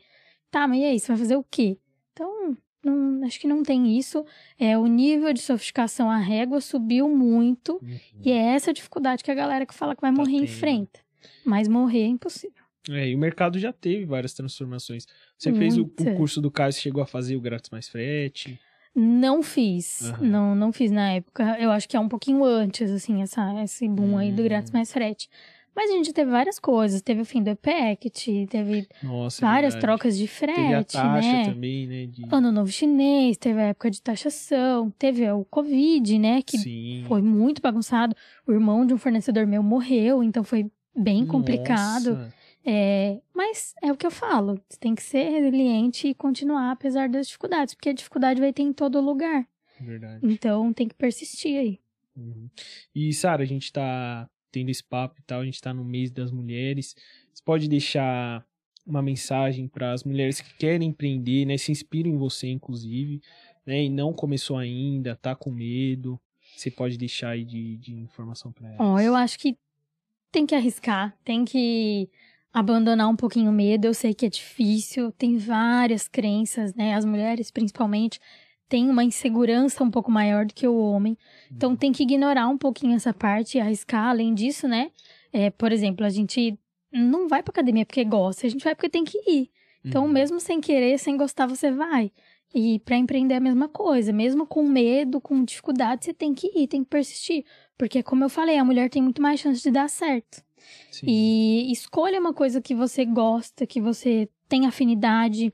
Tá, mas e aí, você vai fazer o quê? Então, não, acho que não tem isso. É, o nível de sofisticação, a régua subiu muito. Uhum. E é essa dificuldade que a galera que fala que vai Tá morrer tendo. enfrenta. Mas morrer é impossível. É, e o mercado já teve várias transformações. Você fez o, o curso do Caio, chegou a fazer o Grátis Mais Frete. Não fiz. Aham. Não, não fiz na época. Eu acho que é um pouquinho antes, assim, essa, esse boom aí do Hum. grátis mais frete. Mas a gente teve várias coisas. Teve o fim do EPECT, teve Nossa, é várias verdade. trocas de frete, Teve a taxa né? também, né? De... Ano Novo Chinês, teve a época de taxação, teve o Covid, né? Que Sim. foi muito bagunçado. O irmão de um fornecedor meu morreu, então foi bem complicado. Nossa. É, mas é o que eu falo, você tem que ser resiliente e continuar apesar das dificuldades, porque a dificuldade vai ter em todo lugar. Verdade. Então tem que persistir aí. Uhum. E, Sara, a gente tá tendo esse papo e tal, a gente tá no mês das mulheres. Você pode deixar uma mensagem para as mulheres que querem empreender, né? Se inspiram em você, inclusive, né? E não começou ainda, tá com medo. Você pode deixar aí de, de informação para elas. Ó, eu acho que tem que arriscar, tem que abandonar um pouquinho o medo. Eu sei que é difícil, tem várias crenças, né? As mulheres, principalmente, têm uma insegurança um pouco maior do que o homem. Então Uhum. tem que ignorar um pouquinho essa parte e arriscar. Além disso, né? É, por exemplo, a gente não vai pra academia porque gosta, a gente vai porque tem que ir. Então, Uhum. mesmo sem querer, sem gostar, você vai. E para empreender é a mesma coisa, mesmo com medo, com dificuldade, você tem que ir, tem que persistir. Porque, como eu falei, a mulher tem muito mais chance de dar certo. Sim. E escolha uma coisa que você gosta, que você tem afinidade,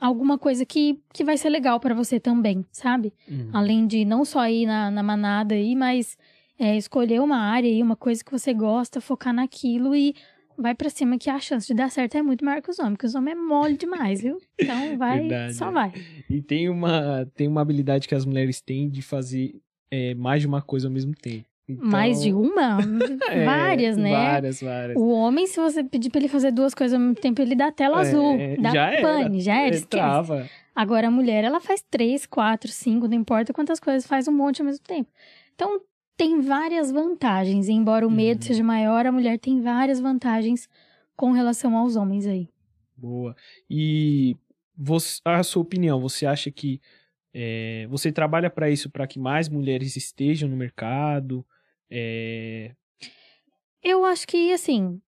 alguma coisa que, que vai ser legal para você também, sabe? Uhum. Além de não só ir na, na manada aí, mas é, escolher uma área aí, uma coisa que você gosta, focar naquilo e vai pra cima que a chance de dar certo é muito maior que os homens, porque os homens é mole demais, viu? Então vai, Verdade, só vai. E tem uma, tem uma habilidade que as mulheres têm de fazer é, mais de uma coisa ao mesmo tempo. Então, Mais de uma? é, várias, né? Várias, várias. O homem, se você pedir pra ele fazer duas coisas ao mesmo tempo, ele dá tela É, azul, dá já era. pane, já era, esquece. trava. Agora a mulher, ela faz três, quatro, cinco, não importa quantas coisas, faz um monte ao mesmo tempo. Então, tem várias vantagens. Embora o medo Uhum. seja maior, a mulher tem várias vantagens com relação aos homens aí. Boa. E você, a sua opinião, você acha que é, você trabalha para isso, para que mais mulheres estejam no mercado? É, Eu acho que, assim,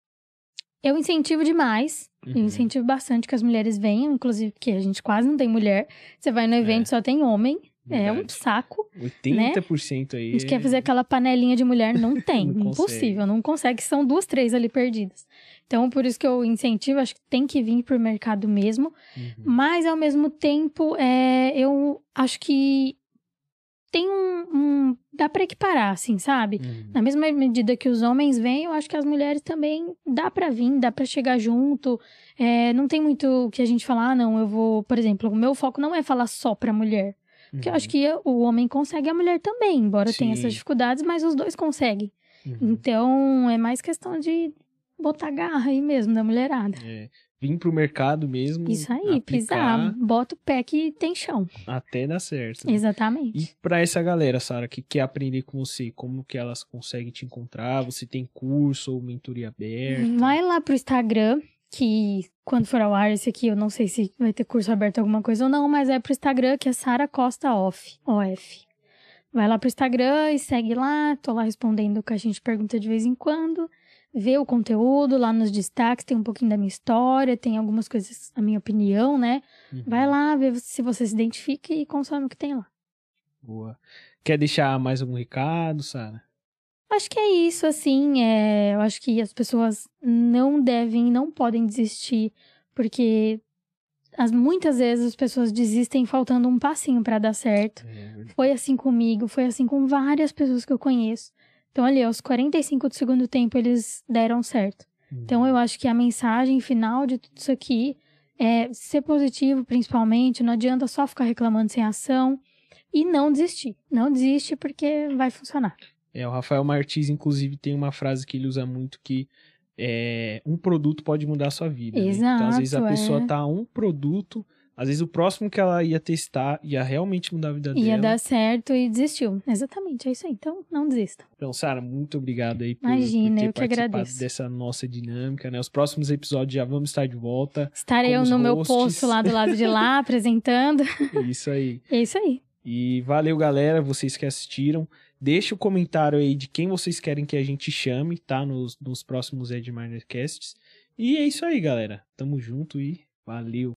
eu incentivo demais. Eu uhum. incentivo bastante que as mulheres venham, inclusive porque a gente quase não tem mulher. Você vai no evento, só tem homem. É um Verdade. saco. 80% aí. A gente quer é- fazer aquela panelinha de mulher, não tem. Não impossível, não consegue. São duas, três ali perdidas. Então, por isso que eu incentivo, acho que tem que vir pro mercado mesmo. Uhum. Mas, ao mesmo tempo, é, eu acho que tem um. um- dá pra equiparar, assim, sabe? Uhum. Na mesma medida que os homens vêm, eu acho que as mulheres também dá pra vir, dá pra chegar junto. É, não tem muito o que a gente falar, ah, não, eu vou, por exemplo, o meu foco não é falar só pra mulher. Porque eu acho que o homem consegue, a mulher também, embora tenha Sim. essas dificuldades, mas os dois conseguem. Uhum. Então, é mais questão de botar garra aí mesmo da mulherada. É, Vim pro mercado mesmo. Isso aí, pisar, bota o pé que tem chão. Até dar certo. né? Exatamente. E pra essa galera, Sara, que quer aprender com você, como que elas conseguem te encontrar? Você tem curso ou mentoria aberta? Vai lá pro Instagram, que quando for ao ar esse aqui, eu não sei se vai ter curso aberto alguma coisa ou não, mas é pro Instagram, que é Sara Costa Off, OF. Vai lá pro Instagram e segue lá, tô lá respondendo o que a gente pergunta de vez em quando. Vê o conteúdo lá nos destaques, tem um pouquinho da minha história, tem algumas coisas, a minha opinião, né? Uhum. Vai lá, vê se você se identifica e consome o que tem lá. Boa. Quer deixar mais algum recado, Sara? Acho que é isso, assim. é, eu acho que as pessoas não devem, não podem desistir, porque as, muitas vezes as pessoas desistem faltando um passinho pra dar certo. É. Foi assim comigo, foi assim com várias pessoas que eu conheço. Então, ali, aos 45 do segundo tempo, eles deram certo. Então, eu acho que a mensagem final de tudo isso aqui é ser positivo, principalmente. Não adianta só ficar reclamando sem ação e não desistir. Não desiste porque vai funcionar. É, o Rafael Martins, inclusive, tem uma frase que ele usa muito que é, um produto pode mudar a sua vida. né? Então, às vezes a Exato, pessoa é. tá a um produto, às vezes o próximo que ela ia testar ia realmente mudar a vida Ia dela. dar certo e desistiu. Exatamente, é isso aí. Então, não desista. Então, Sara, muito obrigado aí por, Imagina, por ter eu que agradeço. dessa nossa dinâmica, né? Os próximos episódios já vamos estar de volta. Estarei eu no meu hosts. posto lá do lado de lá, apresentando. Isso aí. É isso aí. E valeu, galera, vocês que assistiram. Deixa o comentário aí de quem vocês querem que a gente chame, tá? Nos, nos próximos Edminercasts. E é isso aí, galera. Tamo junto e valeu.